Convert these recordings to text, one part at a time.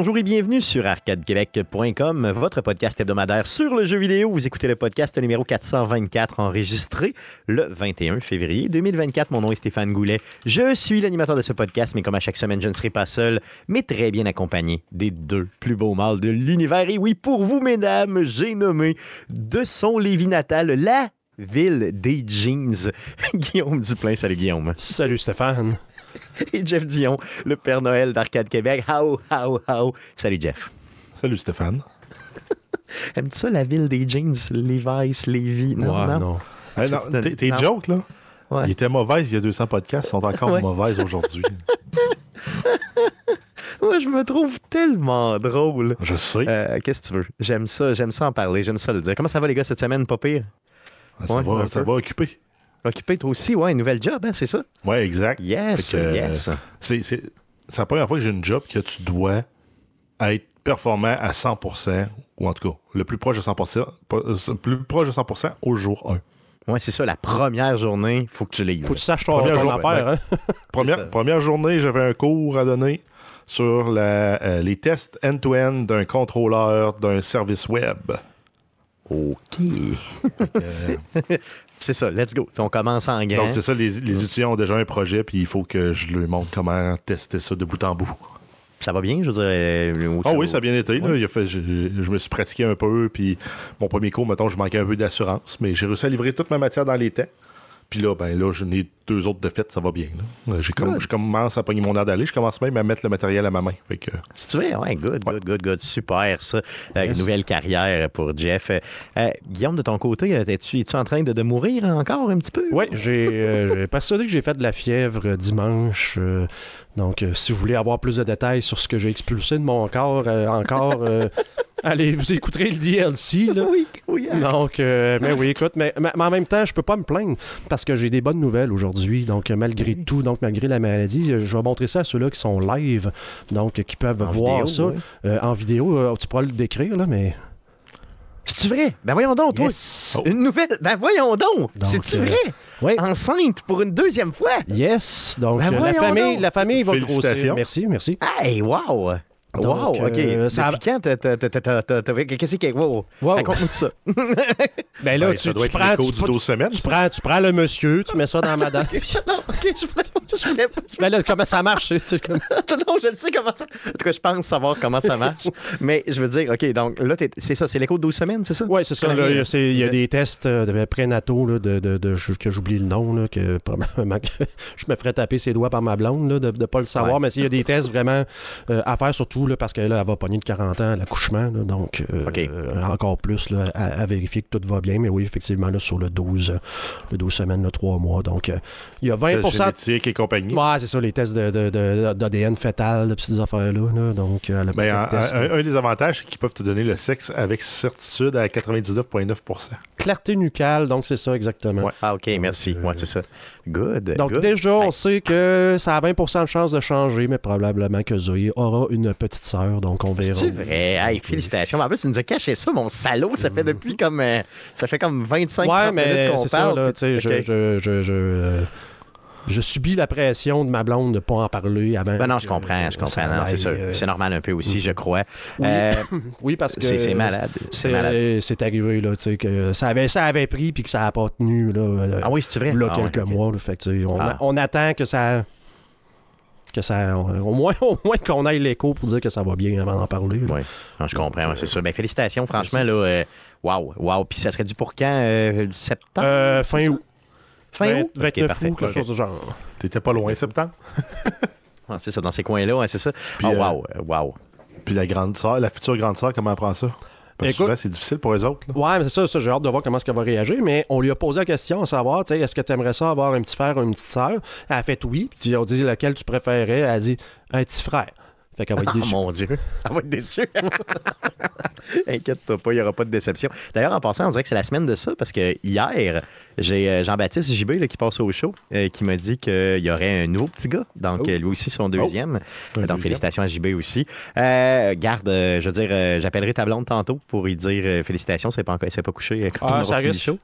Bonjour et bienvenue sur arcadequebec.com, votre podcast hebdomadaire sur le jeu vidéo. Vous écoutez le podcast numéro 424 enregistré le 21 février 2024. Mon nom est Stéphane Goulet. Je suis l'animateur de ce podcast, mais comme à chaque semaine, je ne serai pas seul, mais très bien accompagné des deux plus beaux mâles de l'univers. Et oui, pour vous, mesdames, j'ai nommé de son Lévis natal la ville des jeans. Guillaume Duplain, salut Guillaume. Salut Stéphane. Et Jeff Dion, le Père Noël d'Arcade Québec. How, how, how. Salut Jeff. Salut Stéphane. Aimes-tu ça, la ville des jeans? Levi's, Lévis? Non, Ouais, non. non. Hey, C'est- non, tes- jokes, là, Ouais. ils étaient mauvaises il y a 200 podcasts, ils sont encore Ouais. mauvaises aujourd'hui. Moi, je me trouve tellement drôle. Je sais. Euh, Qu'est-ce que tu veux? J'aime ça, j'aime ça en parler, j'aime ça le dire. Comment ça va, les gars, cette semaine? Pas pire? ça ouais, va, ça va occuper. Occupé, toi aussi, ouais, un nouvel job, hein, c'est ça? Ouais, exact. Yes, que, euh, yes. C'est c'est- c'est la première fois que j'ai une job que tu dois être performant à 100%, ou en tout cas, le plus proche de 100%, pas- euh, le plus proche de 100% au jour 1. Ouais, c'est ça, la première journée, faut que tu livres. Faut que tu saches ton, Première ton jour- affaire. ben, hein? Première, première journée, j'avais un cours à donner sur la, euh, les tests end-to-end d'un contrôleur d'un service web. OK. Euh, C'est ça, let's go. On commence en grand. Donc, c'est ça, les, les étudiants ont déjà un projet, puis il faut que je leur montre comment tester ça de bout en bout. Ça va bien, je euh, Ah oui, ça a bien été. là. Ouais. Il a fait, je, je me suis pratiqué un peu, puis mon premier cours, mettons, je manquais un peu d'assurance, mais j'ai réussi à livrer toute ma matière dans les temps. Puis là, ben là, j'en ai deux autres de fait, ça va bien. là. J'ai comme, Good. je commence à pogner mon air d'aller. Je commence même à mettre le matériel à ma main. Fait que, Si tu veux, ouais, good, good, good, good. Super, ça. Euh, Yes. Nouvelle carrière pour Jeff. Euh, euh, Guillaume, de ton côté, euh, es-tu es-tu en train de, de mourir encore un petit peu? Oui, j'ai euh, j'ai persuadé que j'ai fait de la fièvre dimanche. euh, donc, euh, si vous voulez avoir plus de détails sur ce que j'ai expulsé de mon corps, euh, encore, euh, allez, vous écouterez le DLC. Là. Oui, oui. hein. Donc, euh, mais oui, écoute, mais, mais- mais en même temps, je peux pas me plaindre parce que j'ai des bonnes nouvelles aujourd'hui. Donc, malgré tout, donc malgré la maladie, euh, je vais montrer ça à ceux-là qui sont live, donc euh, qui peuvent En voir vidéo, ça ouais. Euh, en vidéo. euh, tu pourras le décrire là, mais C'est-tu vrai? Ben voyons donc, toi. yes, Oh. Une nouvelle. Ben voyons donc. Donc, C'est-tu euh, vrai? oui. Enceinte pour une deuxième fois? Yes, donc Ben euh, la famille, donc. la famille va grossir. Merci, merci. Hey, wow! Donc, wow, OK. euh, ça Depuis quand Qu'est-ce qui est... Wow. Wow. Raconte-moi tout ça. Ben là, ben, tu, ça doit tu être prends, tu, du tu- 12 semaines. tu prends, tu prends le monsieur, tu mets ça dans ma dent. non, OK, je voulais pas... Je voulais pas... ben là, comment ça marche? comme- Non, je le sais comment ça... En tout cas, je pense savoir comment ça marche. Mais je veux dire, OK, donc là, t'es- c'est ça, c'est l'écho de 12 semaines, c'est ça? Ouais, c'est ça. Il y a, il y des tests euh, de prénataux là, de, de, de- je- que j'oublie le nom, là, que probablement que je me ferais taper ses doigts par ma blonde là, de ne pas le savoir. Ouais. Mais s'il y a des tests vraiment euh, à faire, surtout là, parce qu'elle elle va pogner de 40 ans à l'accouchement. là, donc, euh, euh, encore plus là, à, à vérifier que tout va bien. Mais oui, effectivement, là, sur le 12, euh, le 12 semaines, le 3 mois. Donc, euh, il y a 20 Test génétique et compagnie. Ouais, c'est ça, les tests de, de- de- d'ADN fétal, de petites affaires-là. là. Donc, euh, le Ben, un, des avantages, c'est qu'ils peuvent te donner le sexe avec certitude à 99,9% clarté nucale, donc c'est ça exactement. Ouais. Ah, OK, merci. euh, Ouais, c'est ça. Good. Donc good. déjà, on Hey. sait que ça a 20% de chance de changer, mais probablement que Zoé aura une petite sœur, donc on verra. C'est vrai? Hey, félicitations. En plus, tu nous as caché ça, mon salaud. Ça fait depuis comme. euh, ça fait comme 25 Ouais, 30 minutes mais qu'on c'est ça, parle. là, puis- tu sais, OK. je, je, je, je, euh, je subis la pression de ma blonde de ne pas en parler avant. Ben non, je comprends, je euh, comprends. ça c'est sûr. euh, C'est normal un peu aussi, je crois. Oui. Euh, Oui, parce que c'est malade. C'est C'est malade. c'est arrivé, là, tu sais, que ça avait, ça avait pris puis que ça n'a pas tenu, là. euh, Ah oui, c'est vrai. là, Ah ouais, quelques mois. là. fait on, Ah. on attend que ça. Que ça. Au moins, au moins qu'on aille l'écho pour dire que ça va bien avant d'en parler. Oui, non, je comprends, c'est sûr. Ben, félicitations, franchement, là. euh, Wow, wow. Puis ça serait dû pour quand? Euh, septembre? Euh, fin août. Fin août? 29 Ok, parfait. août, quelque chose du genre. T'étais pas loin, septembre? Ah, c'est ça, dans ces coins-là, ouais, c'est ça. Puis, oh, wow, euh, wow. Puis la grande sœur, la future grande sœur, comment elle prend ça? Parce que Écoute- souvent, c'est difficile pour eux autres. là. Ouais, mais c'est ça, ça j'ai hâte de voir comment est-ce qu'elle va réagir, mais on lui a posé la question à savoir, tu sais, est-ce que tu aimerais ça avoir un petit frère ou une petite sœur? Elle a fait oui, puis on dit lequel tu préférais, elle a dit un petit frère. Fait qu'elle va être Oh déçue. mon Dieu, elle va être déçue. Inquiète-toi pas, il n'y aura pas de déception. D'ailleurs, en passant, on dirait que c'est la semaine de ça parce que hier, j'ai euh, Jean-Baptiste JB là, qui passe au show euh, qui m'a dit qu'il y aurait un nouveau petit gars. Donc, Oh. euh, lui aussi, son deuxième. Un Donc, deuxième. félicitations à JB aussi. Euh, garde, je veux dire, j'appellerai ta blonde tantôt pour lui dire félicitations, c'est pas, encore- c'est pas couché quand Ah, on aura fini le show.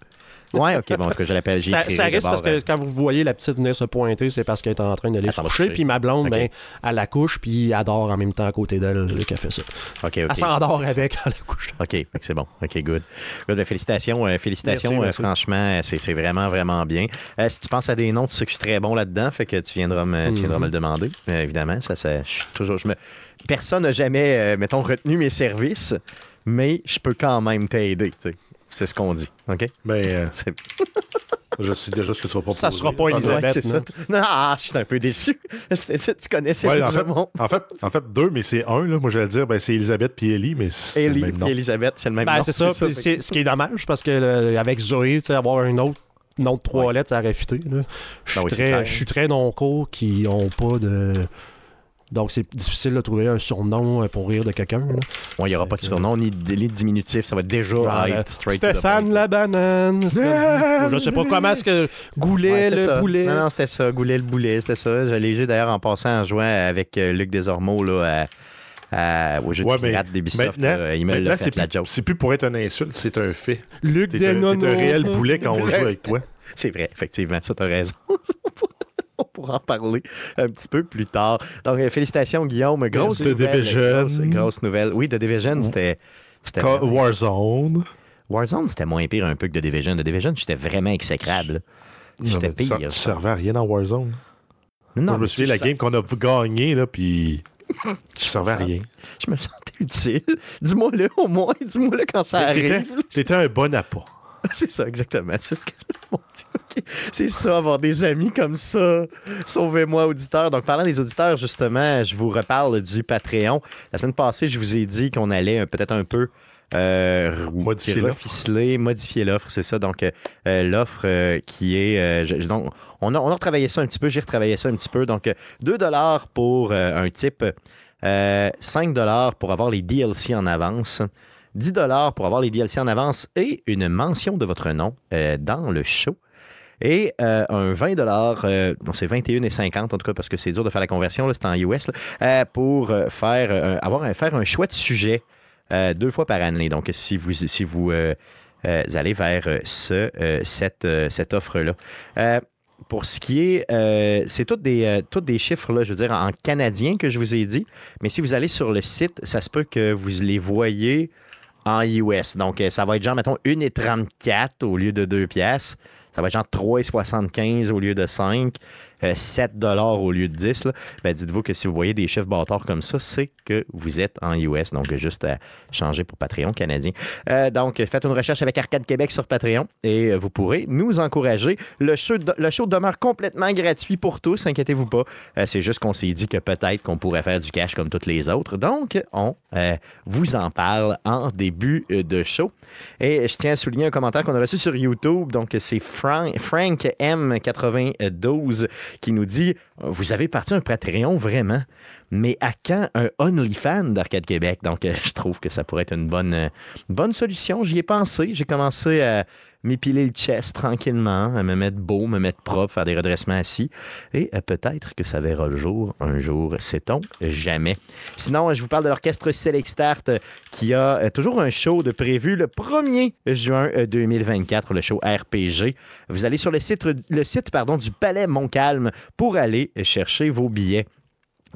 Ouais, ok, bon, ce que je l'appelle, Ça, ça risque parce que quand vous voyez la petite venir se pointer, c'est parce qu'elle est en train d'aller Elle se coucher. Puis ma blonde, Ok. ben, elle la couche, puis elle dort en même temps à côté d'elle, le café ça. Ok, Elle s'endort avec en la couche. OK, c'est bon. OK, good. Good, ben, félicitations, euh, félicitations. Merci, euh, merci. franchement, c'est c'est vraiment, vraiment bien. Euh, si tu penses à des noms, tu sais que je suis très bon là-dedans, fait que tu viendras me, tu viendras Mhm. me le demander. Euh, évidemment, ça, ça, je suis toujours, je me... Personne n'a jamais, euh, mettons, retenu mes services, mais je peux quand même t'aider. C'est ce qu'on dit, OK? C'est- je sais déjà ce que tu vas proposer. Ça sera pas Ah, Elisabeth. Ouais, ça. non? Ah, je suis un peu déçu. Tu connaissais Ouais, le en, fait, en, fait, en fait, deux, mais c'est un. Là. Moi, j'allais dire, ben, c'est Elisabeth puis Ellie, mais c'est le Ellie même nom. et Elisabeth, c'est le même Ben, nom. c'est ça. fait ce qui est dommage, parce que euh, avec Zoé, tu sais, avoir un autre nom de trois Ouais. lettres, ça aurait fité. là. Je suis Ben oui, très, clair. je suis très non-cours qui ont pas de. Donc, c'est difficile de trouver un surnom euh, pour rire de quelqu'un. Bon, il n'y aura pas de surnom ni de ni de diminutif. Ça va être déjà Genre, right, euh, Stéphane la banane. C'est Je sais pas comment est-ce que Goulet, Ouais, le ça. boulet. Non, non, c'était ça. Goulet le boulet, c'était ça. J'ai léger d'ailleurs en passant en jouant avec euh, Luc Desormeaux là, à, à- au jeu Ouais, de pirate d'Ubisoft. Maintenant, là. il me maintenant, l'a c'est fait la plus, joke. c'est plus pour être un insulte, c'est un fait. Luc t'es Desnono. un réel boulet quand on joue avec toi. C'est vrai, effectivement, ça, t'as raison. On pourra en parler un petit peu plus tard. Donc, euh, félicitations, Guillaume. Grosse Merci. Nouvelle. Grosse, grosse nouvelle. Oui, The Division, c'était. c'était Warzone. Warzone, c'était moins pire un peu que The Division. The Division, j'étais vraiment exécrable. J'étais pire. Tu servais à rien dans Warzone. Non, Moi, je me souviens, la ça- game qu'on a gagnée, là, puis. Tu servais à rien. Je me sentais utile. Dis-moi-le au moins. Dis-moi-le quand ça arrive. T'étais un bon appât. C'est ça, exactement. C'est ce que. Mon Dieu. C'est ça, avoir des amis comme ça. Sauvez-moi, auditeurs. Donc, parlant des auditeurs, justement, je vous reparle du Patreon. La semaine passée, je vous ai dit qu'on allait euh, peut-être un peu. Euh, Modifier l'offre. reficeler, modifier l'offre, c'est ça. Donc, euh, euh, l'offre euh, qui est. je- donc, on a, on a retravaillé ça un petit peu, j'ai retravaillé ça un petit peu. Donc, euh, 2 pour un type, euh, 5 pour avoir les DLC en avance. 10 pour avoir les DLC en avance et une mention de votre nom dans le show. Et euh, un 20 euh, non, c'est 21,50 en tout cas parce que c'est dur de faire la conversion, c'est en US, euh, pour euh, faire, euh, avoir un, faire un chouette sujet euh, deux fois par année. Donc, si vous, si vous euh, euh, allez vers euh, ce, euh, cette, euh, cette offre-là. Euh, pour ce qui est, euh, c'est toutes des, euh, des chiffres, là, je veux dire, en canadien que je vous ai dit. Mais si vous allez sur le site, ça se peut que vous les voyez en US. Donc, euh, ça va être genre, mettons, 1,34 au lieu de 2 piastres. Ça va être genre 3,75 au lieu de 5. Euh, 7 dollars au lieu de 10. Là. Ben, dites-vous que si vous voyez des chiffres bâtards comme ça, c'est que vous êtes en US. Donc, juste à changer pour Patreon canadien. Euh, donc, faites une recherche avec Arcade Québec sur Patreon et euh, vous pourrez nous encourager. Le show, demeure complètement gratuit pour tous, inquiétez-vous pas. Euh, c'est juste qu'on s'est dit que peut-être qu'on pourrait faire du cash comme toutes les autres. Donc, on euh, vous en parle en début euh, de show. Et je tiens à souligner un commentaire qu'on a reçu sur YouTube. Donc, c'est Frank, Frank M92 qui nous dit Vous avez parti un Patreon vraiment, mais à quand un OnlyFans d'Arcade Québec? Donc, euh, je trouve que ça pourrait être une bonne, euh, bonne solution. J'y ai pensé. J'ai commencé à m'épiler le chest tranquillement, me mettre beau, me mettre propre, faire des redressements assis. Et euh, peut-être que ça verra le jour un jour, sait-on jamais. Sinon, euh, je vous parle de l'orchestre Select Start euh, qui a toujours un show de prévu le 1er juin euh, 2024, le show RPG. Vous allez sur le site, du Palais Montcalm pour aller chercher vos billets.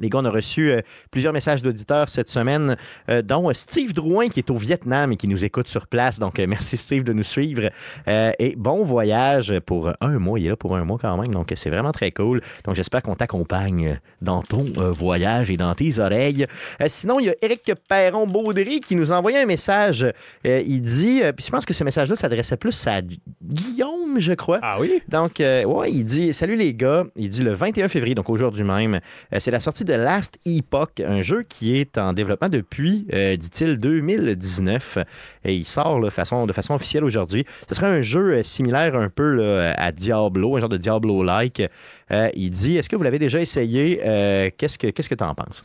Les gars, on a reçu euh, plusieurs messages d'auditeurs cette semaine, euh, dont Steve Drouin qui est au Vietnam et qui nous écoute sur place. Donc, euh, merci Steve de nous suivre. Euh, et bon voyage pour un mois. Il est là pour un mois quand même. Donc, c'est vraiment très cool. Donc, j'espère qu'on t'accompagne dans ton euh, voyage et dans tes oreilles. Euh, sinon, il y a Eric Perron-Baudry qui nous a envoyé un message. Euh, il dit, euh, puis je pense que ce message-là s'adressait plus à Guillaume, je crois. Ah oui? Donc, euh, ouais, il dit Salut les gars. Il dit le 21 février, donc aujourd'hui même, euh, c'est la sortie de Last Epoch, un jeu qui est en développement depuis, euh, dit-il, 2019. Et il sort de façon officielle aujourd'hui. Ce serait un jeu euh, similaire un peu à Diablo, un genre de Diablo-like. Euh, il dit Est-ce que vous l'avez déjà essayé? Qu'est-ce que tu en penses?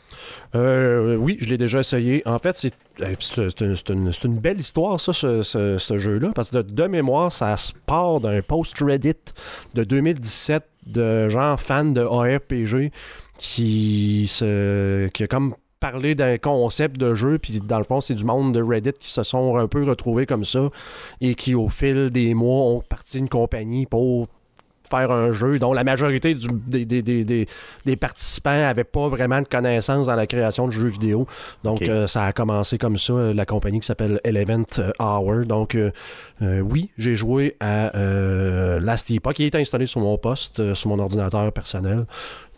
Oui, je l'ai déjà essayé. En fait, c'est une, une- belle histoire, ça, ce, jeu-là, parce que de, de mémoire, ça se part d'un post Reddit de 2017 de gens fans de ARPG qui, se, qui a comme parler d'un concept de jeu, puis dans le fond, c'est du monde de Reddit qui se sont un peu retrouvés comme ça et qui, au fil des mois, ont parti une compagnie pour faire un jeu dont la majorité du- des, des- des- des- des participants n'avaient pas vraiment de connaissances dans la création de jeux vidéo. Donc, euh, ça a commencé comme ça, euh, la compagnie qui s'appelle Eleven Hour. Donc, euh, euh, oui, j'ai joué à euh, Last Epoch, qui est installé sur mon poste, euh, sur mon ordinateur personnel.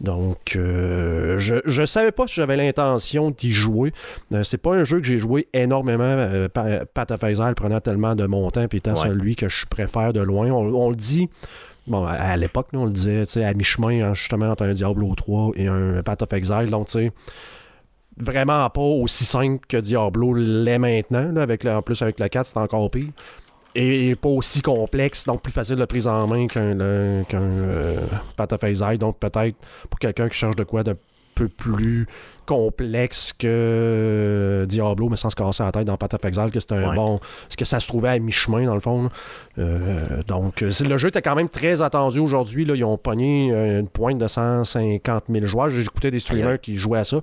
Donc, euh, je, je savais pas si j'avais l'intention d'y jouer. Euh, c'est pas un jeu que j'ai joué énormément. Euh, Pat prenant tellement de mon temps, puis étant Ouais. celui que je préfère de loin. On, on le dit. Bon, à, l'époque, on le disait, tu sais, à mi-chemin, hein, justement, entre un Diablo 3 et un Path of Exile. Donc, tu sais, vraiment pas aussi simple que Diablo l'est maintenant. là, avec en plus, avec le 4, c'est encore pire. Et pas aussi complexe, donc plus facile de prise en main qu'un qu'un euh, Path of Exile. Donc, peut-être pour quelqu'un qui cherche de quoi d'un peu plus complexe que Diablo, mais sans se casser la tête dans Path of Exile, que c'est un Ouais. bon. Parce que ça se trouvait à mi-chemin, dans le fond. Euh, donc, euh, le jeu était quand même très attendu aujourd'hui. Ils ont pogné euh, une pointe de 150 000 joueurs. J'ai écouté des streamers qui jouaient à ça.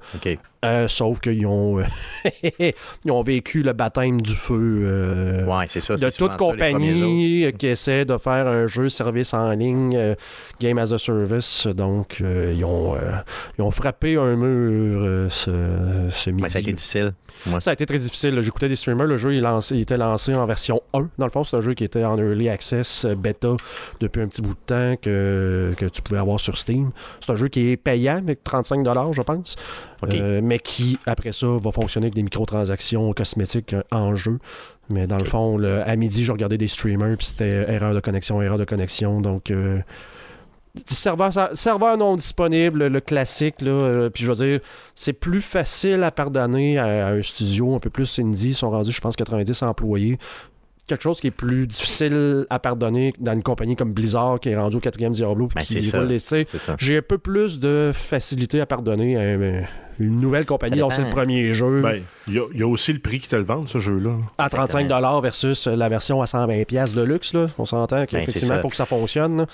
Euh, sauf qu'ils ont, euh, ils ont vécu le baptême du feu. euh, Ouais, c'est ça. de toute ça, compagnie euh, qui essaie de faire un jeu service en ligne, euh, game as a service. Donc, euh, ils, ont, euh, ils ont frappé un mur ce, ce midi. Ouais, ça a été difficile. Ça a été très difficile. J'écoutais des streamers. Le jeu il, est lancé- il était lancé en version 1. Dans le fond, c'est un jeu qui était en early access, euh, bêta, depuis un petit bout de temps que, que tu pouvais avoir sur Steam. C'est un jeu qui est payant avec 35$, je pense. Euh, mais qui, après ça, va fonctionner avec des microtransactions cosmétiques euh, en jeu. Mais dans le fond, le- à midi, je regardais des streamers, puis c'était erreur de connexion, erreur de connexion. Donc, euh, serveur, serveur non disponible, le classique. Là, euh, puis je veux dire, c'est plus facile à pardonner à, à un studio un peu plus indie. Ils sont rendus, je pense, 90 employés. Quelque chose qui est plus difficile à pardonner dans une compagnie comme Blizzard qui est rendu au quatrième Diablo. puis Ben, qui C'est ça. j'ai un peu plus de facilité à pardonner à un- une nouvelle compagnie dont c'est le premier jeu Ben, il y, a- il y a aussi le prix qui te le vend, ce jeu-là. à 35 versus la version à 120 pièces de luxe. Là. On s'entend Ben, qu'effectivement, c'est il faut que ça fonctionne. là.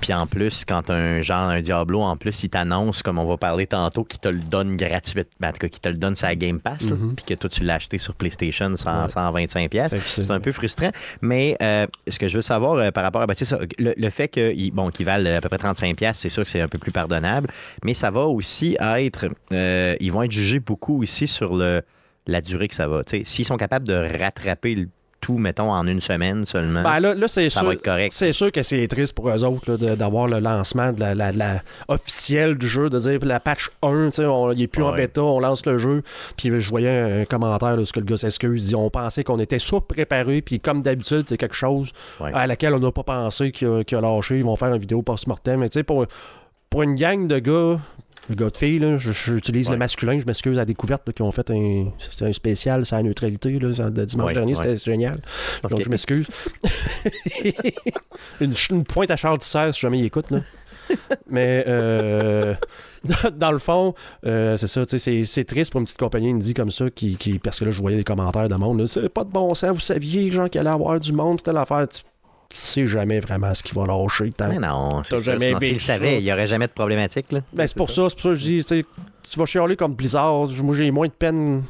Puis en plus, quand un genre un Diablo, en plus, il t'annonce, comme on va parler tantôt, qu'il te le donne gratuitement. Ben, en tout cas, qu'il te le donne sa Game Pass, Mhm. puis que toi, tu l'as acheté sur PlayStation sans, Ouais. 125$. pièces. C'est- un peu frustrant. Mais euh, ce que je veux savoir euh, par rapport à ben, sais, ça, le, le fait qu'ils bon, valent à peu près 35$, c'est sûr que c'est un peu plus pardonnable. Mais ça va aussi être. euh, ils vont être jugés beaucoup aussi sur le, la durée que ça va. S'ils sont capables de rattraper le tout, mettons, en une semaine seulement, Ben, là, là, c'est ça sûr. va être correct. C'est sûr que c'est triste pour eux autres d'avoir le lancement de la, la- la officielle du jeu, de dire la patch 1, tu sais, on- il est plus en bêta, on lance le jeu. Puis je voyais un commentaire de ce que le gars s'excuse, dit on pensait qu'on était surpréparé, puis comme d'habitude, c'est quelque chose Ouais. à laquelle on n'a pas pensé qu'il a, qu'il a lâché. Ils vont faire une vidéo post-mortem. Mais tu sais, pour, pour une gang de gars, de gars de filles, là, j'utilise Ouais. le masculin, je m'excuse à la découverte là, qui ont fait un, un spécial sur la neutralité là, le dimanche Ouais, dernier, ouais. c'était génial. Donc je m'excuse. une, une pointe à Charles Tissère si jamais il écoute. Là. Mais euh, dans, dans le fond, euh, c'est ça, c'est- triste pour une petite compagnie indie comme ça, qui, qui- parce que là, je voyais des commentaires de monde, c'est pas de bon sens, vous saviez, genre, qu'il allait avoir du monde, c'était l'affaire. Tu sais jamais vraiment ce qui va lâcher. tant- Mais non, c'est jamais savaient, ça. il n'y aurait jamais de problématique. Là. Ben, c'est pour ça, c'est pour ça que je dis, tu vas chialer comme Blizzard, moi j'ai moins de peine.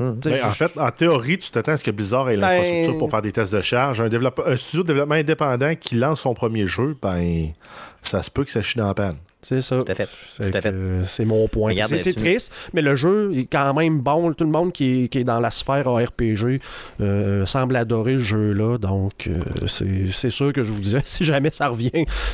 Hum. sais, Ben, en fait, en théorie, tu t'attends à ce que Blizzard ait Ben- l'infrastructure pour faire des tests de charge. Un studio de développement indépendant qui lance son premier jeu, ben, ça se peut que ça chie dans la panne. C'est ça. Tout à fait. C'est mon point. C'est triste, mais le jeu est quand même bon. Tout le monde qui est, qui est dans la sphère ARPG euh, semble adorer le jeu-là. Donc, euh, c'est sûr que je vous disais, si jamais ça revient,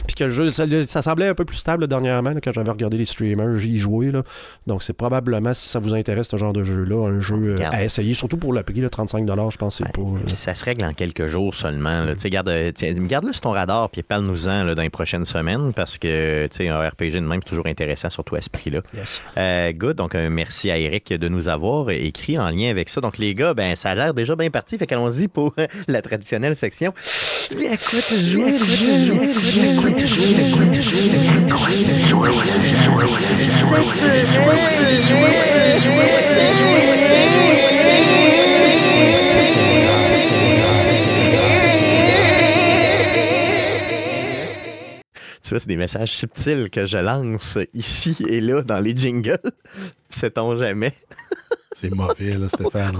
puis que le jeu, ça, ça semblait un peu plus stable dernièrement là, quand j'avais regardé les streamers, j'y jouais. Là. Donc, c'est probablement, si ça vous intéresse, ce genre de jeu-là, un jeu euh, à essayer, surtout pour le prix, là, 35$, je pense c'est pas... ça se règle en quelques jours seulement. garde-le sur ton radar puis parle-nous-en dans les prochaines semaines parce que tu sais, un RPG de même, c'est toujours intéressant, surtout à ce prix-là. yes. Euh, good, donc un merci à Eric de nous avoir écrit en lien avec ça. Donc les gars, ben ça a l'air déjà bien parti, fait qu'allons-y pour la traditionnelle section. Jouer, jouer, jouer, jouer, jouer, Tu vois, c'est des messages subtils que je lance ici et là dans les jingles. Sait-on jamais? C'est mauvais, là, Stéphane.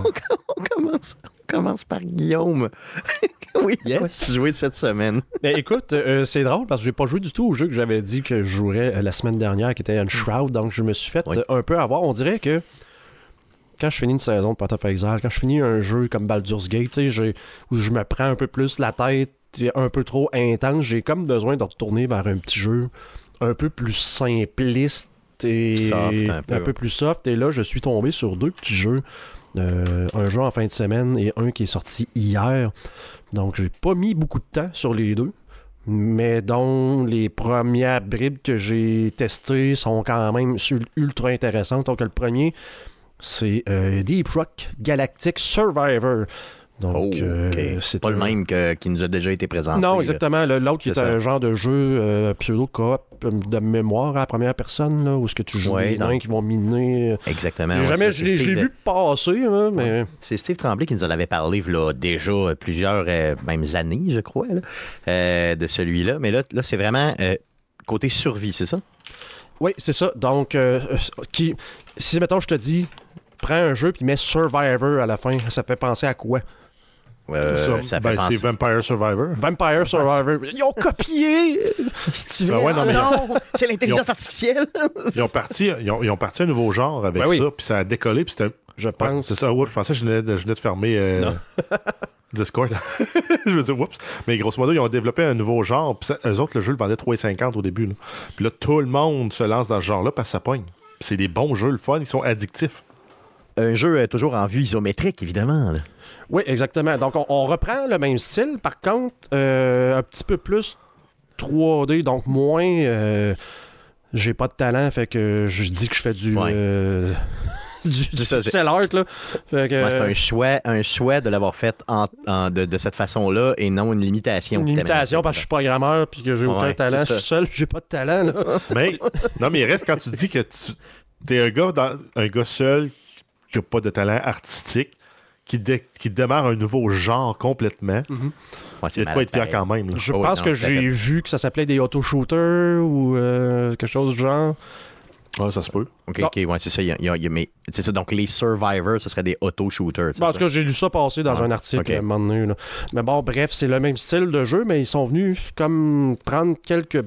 On commence, on commence par Guillaume. oui, Yes. yes. joué cette semaine. Ben, écoute, euh, c'est drôle parce que j'ai pas joué du tout au jeu que j'avais dit que je jouerais euh, la semaine dernière, qui était Unshroud. Donc, je me suis fait Oui. euh, un peu avoir. On dirait que quand je finis une saison de Path of Exile, quand je finis un jeu comme Baldur's Gate, tu sais, j'ai- où je me prends un peu plus la tête, un peu trop intense, j'ai comme besoin de retourner vers un petit jeu un peu plus simpliste et Soft, un peu. plus soft. Et là, je suis tombé sur deux petits jeux. Euh, un jeu en fin de semaine et un qui est sorti hier. Donc, j'ai pas mis beaucoup de temps sur les deux. Mais dont les premières bribes que j'ai testées sont quand même ultra intéressantes. Donc, le premier, c'est euh, Deep Rock Galactic Survivor. Donc, Oh, euh, c'est pas le même que, qui nous a déjà été présenté. non, exactement. L'autre qui est, un genre de jeu euh, pseudo-coop euh, de mémoire à la première personne, là, où est-ce que tu joues Ouais, des nains qui vont miner. Exactement. J'ai ouais, jamais, je l'ai vu passer, hein, mais C'est Steve Tremblay qui nous en avait parlé là, déjà plusieurs euh, mêmes années, je crois, là, euh, de celui-là. Mais là, là c'est vraiment côté survie, c'est ça? oui, c'est ça. Donc, qui, si mettons, je te dis, prends un jeu puis mets Survivor à la fin, ça fait penser à quoi? Euh, ça, ça ben, c'est Vampire Survivor. Vampire Survivor. Ils ont copié Steven, Ah ouais, non, mais- non, c'est l'intelligence artificielle. Ils ont, parti, ils, ont, ils ont parti un nouveau genre avec Ben oui. ça, puis ça a décollé, puis c'était. Je Ouais, pense. c'est ça, ouais, je pensais que je venais de, je venais de fermer euh. Discord. je me dis, oups. Mais grosso modo, ils ont développé un nouveau genre, puis eux autres, le jeu le vendait 3,50 au début. là. Puis là, tout le monde se lance dans ce genre-là parce que ça pogne. Puis c'est des bons jeux, le fun, ils sont addictifs. Un jeu euh, toujours en vue isométrique, évidemment. là. Oui, exactement. Donc, on, on reprend le même style. Par contre, euh, un petit peu plus 3D, donc moins. euh, j'ai pas de talent, fait que je dis que je fais du. Ouais. euh, du, du ça, pixel art, là. Fait que, Ouais, c'est un choix, un choix de l'avoir fait en- en- de, de cette façon-là et non une limitation. une limitation parce que je suis programmeur puis que j'ai aucun Ouais, talent. c'est Je suis seul, j'ai pas de talent, là. Mais, non, mais il reste quand tu dis que tu es un gars, dans- un gars seul qui n'a pas de talent artistique, qui, dé- qui démarre un nouveau genre complètement. Ouais, Il y a de quoi être fier quand même. là. Je Oh, pense non, que j'ai vu que ça s'appelait des auto-shooters ou euh, quelque chose du genre. Ouais, ça se peut. OK, Non. OK, ouais, c'est ça. il y a- il y a- il y a- mais c'est ça. Donc, les survivors, ce serait des auto-shooters. Parce ça? que j'ai lu ça passer dans Ah, un article ok. à un moment donné. là. Mais bon, bref, c'est le même style de jeu, mais ils sont venus comme prendre quelques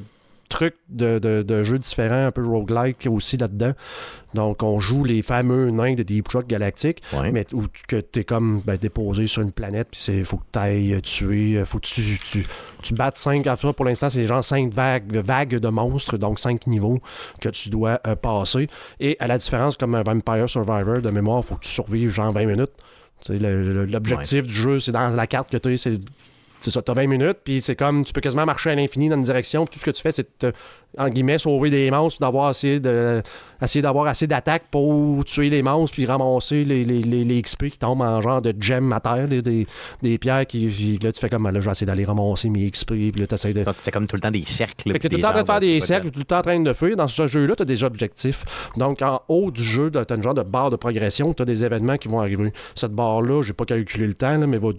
trucs de, de, de jeux différents, un peu roguelike aussi là-dedans. Donc, on joue les fameux nains de Deep Rock Galactic, Ouais. mais où que tu es comme ben, déposé sur une planète, puis il faut que tu ailles tuer, euh, faut que tu, tu, tu battes 5. Pour l'instant, c'est genre 5 vagues, vagues de monstres, donc 5 niveaux que tu dois euh, passer. Et à la différence, comme un Vampire Survivor de mémoire, il faut que tu survives genre 20 minutes. L'objectif du jeu, c'est dans la carte que tu as, c'est c'est ça, t'as 20 minutes, puis c'est comme, tu peux quasiment marcher à l'infini dans une direction, puis tout ce que tu fais, c'est te, en guillemets, sauver des monstres, d'avoir essayé de, essayer d'avoir assez d'attaques pour tuer les monstres, puis ramasser les, les, les, les XP qui tombent en genre de gemmes à terre, des, des, des pierres qui, puis là, tu fais comme, là, je vais essayer d'aller ramasser mes XP, puis là, t'essayes de... Donc, tu fais comme tout le temps des cercles. Fait que t'es tout le temps en train de faire des cercles, tout le temps en train de fuir. Dans ce jeu-là, t'as des objectifs. Donc, en haut du jeu, t'as une genre de barre de progression, t'as des événements qui vont arriver. Cette barre-là, j'ai pas calculé le temps, là, mais va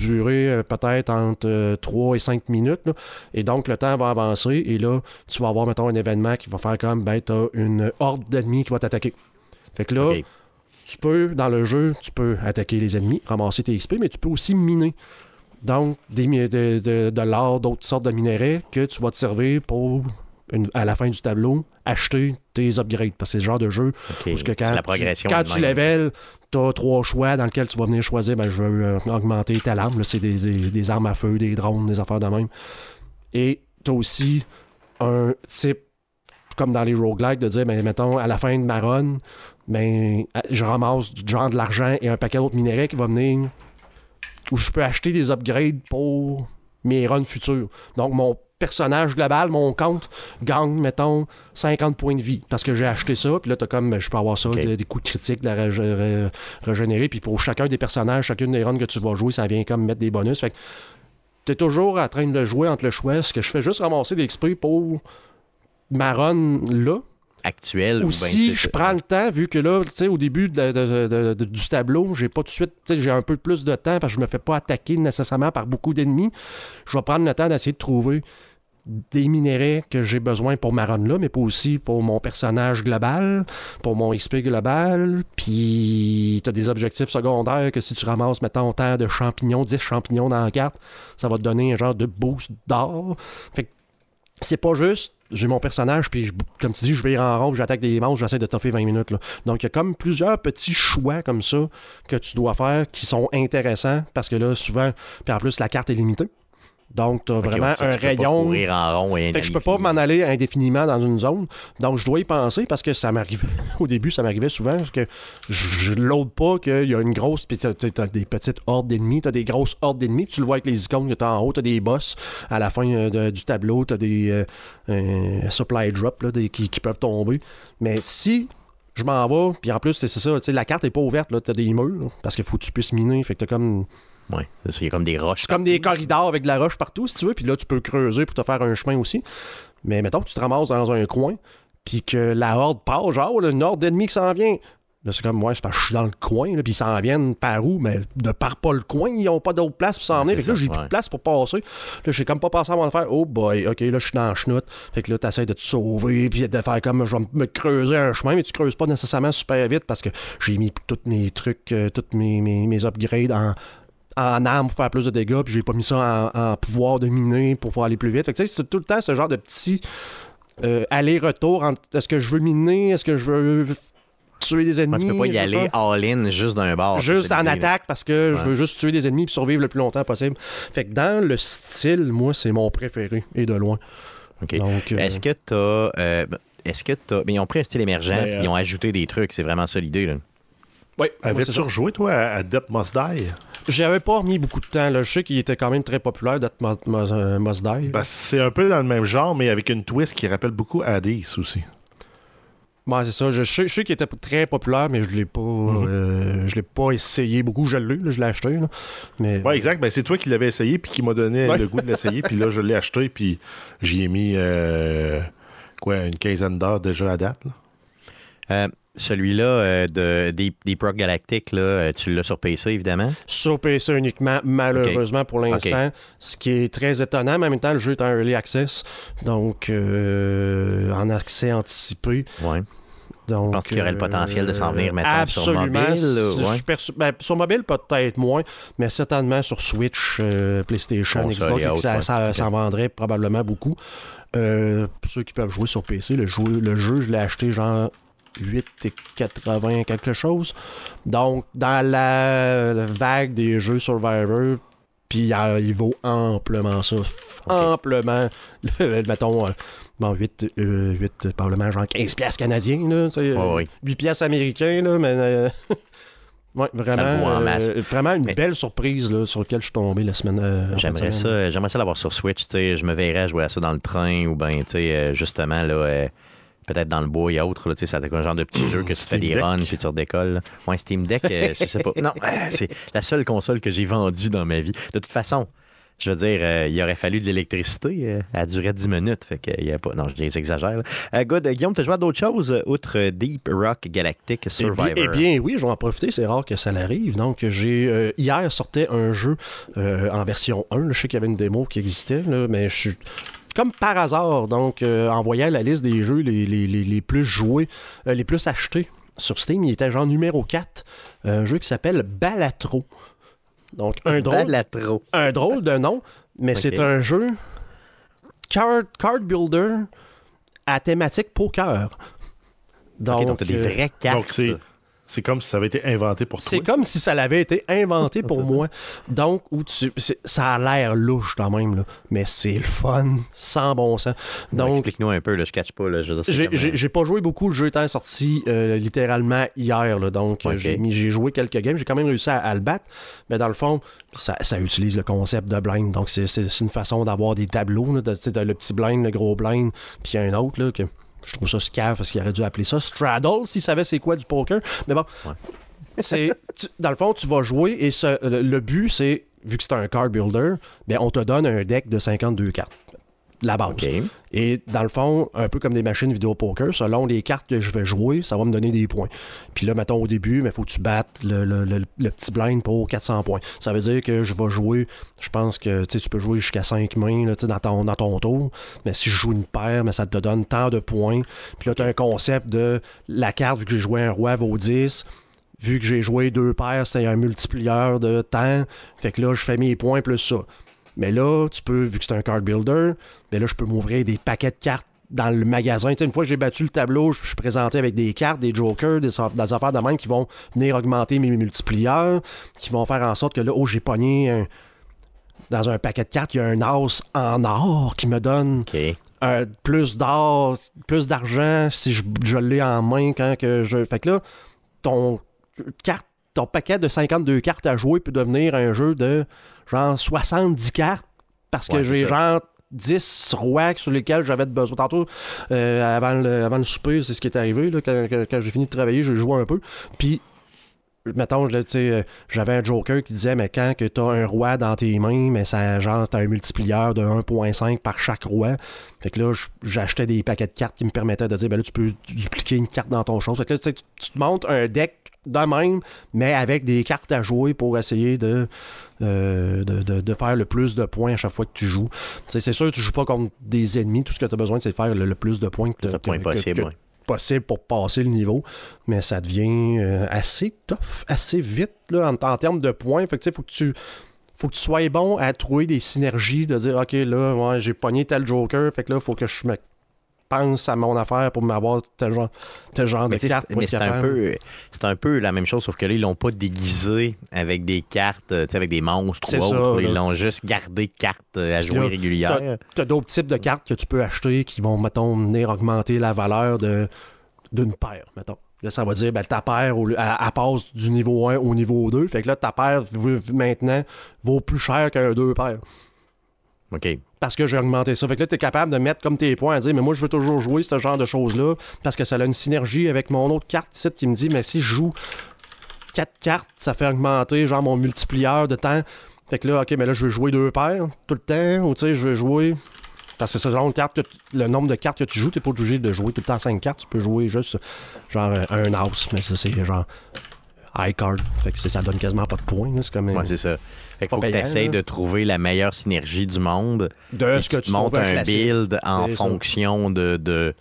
durer euh, peut-être entre 3 et 5 minutes. là. Et donc, le temps va avancer. Et là, tu vas avoir, mettons, un événement qui va faire comme, ben, t'as une horde d'ennemis qui va t'attaquer. Fait que là, tu peux, dans le jeu, tu peux attaquer les ennemis, ramasser tes XP, mais tu peux aussi miner. Donc, des, de, de, de l'or, d'autres sortes de minerais que tu vas te servir pour, une- à la fin du tableau, acheter tes upgrades. Parce que c'est le genre de jeu où que quand, la tu, progression. quand tu même. level, tu as trois choix dans lesquels tu vas venir choisir, ben, je veux euh, augmenter ta arme. C'est des, des- des armes à feu, des drones, des affaires de même. Et tu as aussi un type, comme dans les roguelikes, de dire, ben, mettons, à la fin de ma run, ben, je ramasse du genre de l'argent et un paquet d'autres minéraux qui va venir où je peux acheter des upgrades pour mes runs futurs. Donc, mon personnage global, mon compte, gagne, mettons, 50 points de vie parce que j'ai acheté ça. Puis là, t'as comme, je peux avoir ça, des coups de critique, de la rég- ré- régénérer. Puis pour chacun des personnages, chacune des runs que tu vas jouer, ça vient comme mettre des bonus. Fait que t'es toujours en train de jouer entre le choix. Ce que je fais juste ramasser des XP pour ma run là. Actuel. ou sais, je prends le temps, vu que là, tu sais, au début de- de- de- de- du tableau, j'ai pas tout de suite, tu sais, j'ai un peu plus de temps parce que je me fais pas attaquer nécessairement par beaucoup d'ennemis. Je vais prendre le temps d'essayer de trouver des minéraux que j'ai besoin pour ma run là, mais pas aussi pour mon personnage global, pour mon XP global. Puis tu as des objectifs secondaires que si tu ramasses, mettons, tant de champignons, 10 champignons dans la carte, ça va te donner un genre de boost d'or. Fait que c'est pas juste j'ai mon personnage, puis comme tu dis, je vais en rond, j'attaque des monstres, j'essaie de toffer 20 minutes. là. Donc, il y a comme plusieurs petits choix comme ça que tu dois faire qui sont intéressants parce que là, souvent, puis en plus, la carte est limitée. Donc, tu as vraiment ouais, un tu rayon. courir en rond et Fait que je peux pas m'en aller indéfiniment dans une zone. Donc, je dois y penser parce que ça m'arrivait. Au début, ça m'arrivait souvent parce que je, je load pas qu'il y a une grosse. Puis t'as, t'as des petites hordes d'ennemis, t'as des grosses hordes d'ennemis. Tu le vois avec les icônes que t'as en haut, t'as des boss à la fin euh, de- du tableau, t'as des euh, euh, supply drops là, des- qui, qui peuvent tomber. Mais si je m'en vais, puis en plus, c'est ça, tu la carte est pas ouverte, là, t'as des murs là, parce qu'il faut que tu puisses miner. Fait que t'as comme. Ouais, c'est ça, il y a comme des roches. C'est comme des corridors avec de la roche partout, si tu veux, puis là, tu peux creuser pour te faire un chemin aussi. Mais mettons que tu te ramasses dans un coin, puis que la horde part, genre, là, une horde d'ennemis qui s'en vient. Là, c'est comme, moi, c'est parce que je suis dans le coin, là, puis ils s'en viennent par où? Mais de par pas le coin, ils ont pas d'autre place pour s'en venir. Fait que là, j'ai plus ouais. de place pour passer. Là, j'ai comme pas pensé à mon affaire. Oh boy, ok, là, je suis dans la chenoute. Fait que là, t'essaies de te sauver, puis de faire comme, je vais me creuser un chemin, mais tu creuses pas nécessairement super vite parce que j'ai mis tous mes trucs, euh, tous mes, mes, mes upgrades en, en armes pour faire plus de dégâts, puis j'ai pas mis ça en, en pouvoir de miner pour pouvoir aller plus vite. Fait que tu sais, c'est tout le temps ce genre de petit euh, aller-retour entre est-ce que je veux miner, est-ce que je veux tuer des ennemis. Ouais, tu peux pas y aller all-in juste d'un bord. Juste en attaque parce que je veux juste tuer des ennemis et survivre le plus longtemps possible. Fait que dans le style, moi, c'est mon préféré et de loin. Donc, euh, Est-ce que t'as. euh, est-ce que t'as. Mais ils ont pris un style émergent, Ben, puis euh, ils ont ajouté des trucs. C'est vraiment ça l'idée, là. ouais, moi, Avais-tu rejoué, toi, à, à Death Must Die? J'avais pas remis beaucoup de temps. Là. Je sais qu'il était quand même très populaire d'être Die. Parce que c'est un peu dans le même genre, mais avec une twist qui rappelle beaucoup Hades aussi. Ouais, c'est ça. Je sais, je sais qu'il était très populaire, mais je l'ai pas. Mhm. euh, je l'ai pas essayé beaucoup. Je l'ai, là, je l'ai acheté. là. Mais Ouais, exact. Ben, c'est toi qui l'avais essayé, puis qui m'a donné Ouais. le goût de l'essayer, puis là, je l'ai acheté, puis j'y ai mis, euh, quoi, une quinzaine d'heures déjà à date. là. Euh, Celui-là, euh, de Deep, Deep Rock Galactic, là, euh, tu l'as sur PC, évidemment? sur PC uniquement, malheureusement pour l'instant. Ce qui est très étonnant, mais en même temps, le jeu est en early access. Donc, euh, en accès anticipé. Ouais. Donc, Je pense qu'il y aurait le potentiel de s'en venir, sur absolument. mobile, ouais. suis perçu- ben, sur mobile, peut-être moins, mais certainement sur Switch, euh, PlayStation, Xbox, autres, ça, ouais. ça- Ok. ça en vendrait probablement beaucoup. Euh, pour ceux qui peuvent jouer sur PC, le jeu, le jeu je l'ai acheté genre 8,80 quelque chose. Donc, dans la, vague des jeux Survivor, puis il vaut amplement ça. Amplement. Le- mettons, euh, bon, 8, euh, 8, probablement genre 15 piastres canadiens, là. Ouais, ouais. 8 piastres américains, là, mais... euh, ouais, vraiment, euh, vraiment une Mais- belle surprise là, sur laquelle je suis tombé la semaine. euh, J'aimerais ça, j'aimerais ça l'avoir sur Switch. Je me verrais jouer à ça dans le train ou euh, justement, là, peut-être dans le bois et autres. là, tu sais, Ça un genre de petit jeu que tu fais des runs puis tu redécolles. Ouais, Steam Deck, euh, je sais pas. Non, euh, c'est la seule console que j'ai vendue dans ma vie. De toute façon, je veux dire, euh, il aurait fallu de l'électricité. euh, elle durait 10 minutes. Fait que, il y a pas... Non, je exagère. là. Euh, good. Guillaume, tu as joué à d'autres choses outre Deep Rock Galactic Eh Survivor? bien, eh bien, oui, je vais en profiter, c'est rare que ça l'arrive. Donc, j'ai hier sortait un jeu en version 1. là. je sais qu'il y avait une démo qui existait, là, mais je suis comme par hasard, donc euh, en voyant la liste des jeux les, les- les- les plus joués, euh, les plus achetés sur Steam, il était genre numéro 4, un jeu qui s'appelle Balatro. Donc, un drôle, Balatro. un drôle de nom, mais c'est un jeu card, card builder à thématique poker. Donc, OK, donc, as des euh, vraies cartes. Donc, c'est, comme si ça avait été inventé pour toi. c'est comme si ça l'avait été inventé pour moi. Donc, où tu, ça a l'air louche quand même, là, mais c'est le fun, sans bon sens. Donc, explique-nous un peu, là, je catch pas. J'ai- euh, j'ai pas joué beaucoup, le jeu étant sorti euh, littéralement hier, là, donc euh, j'ai joué quelques games, j'ai quand même réussi à, à le battre, mais dans le fond, ça, ça utilise le concept de blind, donc c'est- une façon d'avoir des tableaux, là, de, le petit blind, le gros blind, puis il y a un autre, là, que je trouve ça scave parce qu'il aurait dû appeler ça Straddle s'il savait c'est quoi du poker, mais bon, Ouais. c'est tu- dans le fond, tu vas jouer et ce- le, le but, c'est, vu que c'est un card builder, ben, on te donne un deck de 52 cartes. La base. Et dans le fond, un peu comme des machines vidéo poker, selon les cartes que je vais jouer, ça va me donner des points. Puis là, mettons au début, il faut que tu battes le, le- le- le petit blind pour 400 points. Ça veut dire que je vais jouer, je pense que tu peux jouer jusqu'à 5 mains là, dans, ton, dans ton tour. Mais si je joue une paire, mais ça te donne tant de points. Puis là, tu as un concept de la carte, vu que j'ai joué un roi, vaut 10 vu que j'ai joué deux paires, c'est un multiplieur de temps. Fait que là, je fais mes points plus ça. Mais là, tu peux, vu que c'est un card builder, mais là, je peux m'ouvrir des paquets de cartes dans le magasin. Une fois que j'ai battu le tableau, je suis présenté avec des cartes, des jokers, des, aff- des affaires de même qui vont venir augmenter mes multiplieurs, qui vont faire en sorte que là, oh, j'ai pogné un- dans un paquet de cartes, il y a un as en or qui me donne un- plus d'or, plus d'argent si je, je l'ai en main quand que je. Fait que là, ton carte, ton paquet de 52 cartes à jouer peut devenir un jeu de genre 70 cartes parce que Ouais, j'ai genre 10 rois sur lesquels j'avais besoin. Tantôt, euh, avant, le, avant le souper, c'est ce qui est arrivé. Là, quand quand- quand j'ai fini de travailler, j'ai joué un peu. Puis mettons, euh, j'avais un joker qui disait, mais quand que t'as un roi dans tes mains, mais ça, genre, t'as un multiplieur de 1.5 par chaque roi. Fait que là, j'achetais des paquets de cartes qui me permettaient de dire, ben là, tu peux dupliquer une carte dans ton chose. Fait que là, tu te montes un deck de même, mais avec des cartes à jouer pour essayer de, euh, de, de- de faire le plus de points à chaque fois que tu joues. C'est sûr, tu joues pas contre des ennemis. Tout ce que tu as besoin, c'est de faire le, le plus de points que possible, ouais. possible pour passer le niveau, mais ça devient euh, assez tough, assez vite là, en, en termes de points. Fait que, tu sais, faut que tu faut que tu sois bon à trouver des synergies, de dire OK, là, ouais, j'ai pogné tel Joker, fait que là, faut que je me pense à mon affaire pour m'avoir tel genre, tel genre Mais, de carte. mais c'est un, peu, un peu la même chose, sauf que là, ils l'ont pas déguisé avec des cartes, euh, avec des monstres ou autres. Ils l'ont juste gardé cartes euh, à jouer là, régulières. Tu as d'autres types de cartes que tu peux acheter qui vont, mettons, venir augmenter la valeur d'une paire, mettons. Là, ça va dire, ben, ta paire, elle, elle passe du niveau 1 au niveau 2. Fait que là, ta paire, maintenant, vaut plus cher qu'un deux paires. OK. Parce que j'ai augmenté ça. Fait que là, tu es capable de mettre comme tes points à dire, mais moi, je veux toujours jouer ce genre de choses-là parce que ça a une synergie avec mon autre carte ici qui me dit, mais si je joue quatre cartes, ça fait augmenter, genre, mon multiplieur de temps. Fait que là, OK, mais là, je veux jouer deux paires tout le temps, ou tu sais, je veux jouer. Parce que c'est le, carte le nombre de cartes que tu joues, t'es pas obligé de jouer tout le temps 5 cartes, tu peux jouer juste genre un house, mais ça c'est genre high card. Fait que ça donne quasiment pas de points. C'est comme Ouais, c'est ça. Fait qu'il faut que tu là. de trouver la meilleure synergie du monde. de ce que tu tu te montes un build en fonction de, de,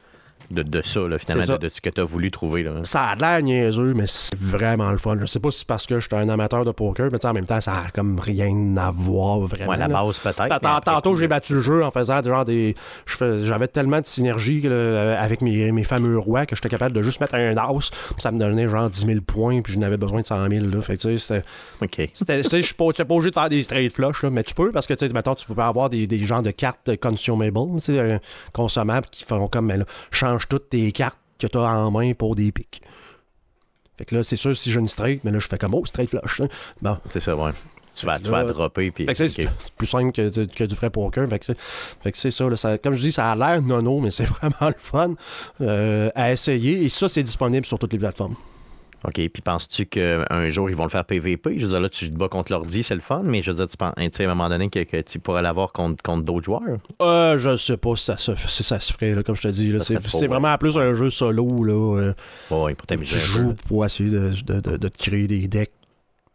de, de ça, là, finalement, ça. de, de ce que tu as voulu trouver. Là. Ça a l'air niaiseux, mais c'est vraiment le fun. Je sais pas si c'est parce que je suis un amateur de poker, mais en même temps, ça a comme rien à voir vraiment. Ouais, à la base, peut-être. Tantôt, j'ai battu le jeu en faisant genre des. J'avais tellement de synergie là, avec mes, mes fameux rois que j'étais capable de juste mettre un house. Ça me donnait genre 10 000 points, puis je n'avais besoin de 100 000. Là. Fait que, tu sais, c'était. Je suis pas, pas obligé de faire des straight flush, là, mais tu peux parce que tu sais, mettons, tu peux avoir des, des genres de cartes consumable, tu sais, euh, consommables qui font comme mais là, toutes tes cartes que tu as en main pour des pics. Fait que là, c'est sûr, si j'ai une straight, mais là, je fais comme oh, straight flush. hein. Bon. C'est ça, ouais. Tu vas, que tu vas là- dropper. Puis, que c'est plus simple que, que du vrai poker. Fait que fait que c'est ça, là, ça- Comme je dis, ça a l'air nono, mais c'est vraiment le fun euh, à essayer. Et ça, c'est disponible sur toutes les plateformes. OK. Puis penses-tu qu'un jour, ils vont le faire PVP? Je veux dire, là, tu te bats contre l'ordi, c'est le fun, mais je veux dire, tu penses, à un moment donné, que, que tu pourrais l'avoir contre, contre d'autres joueurs? Euh, je sais pas si ça se, si ça se ferait, là, comme je te dis. C'est ouais. vraiment plus un jeu solo. Là, euh, Ouais, pour tu joues pour essayer de, de- de- de te créer des decks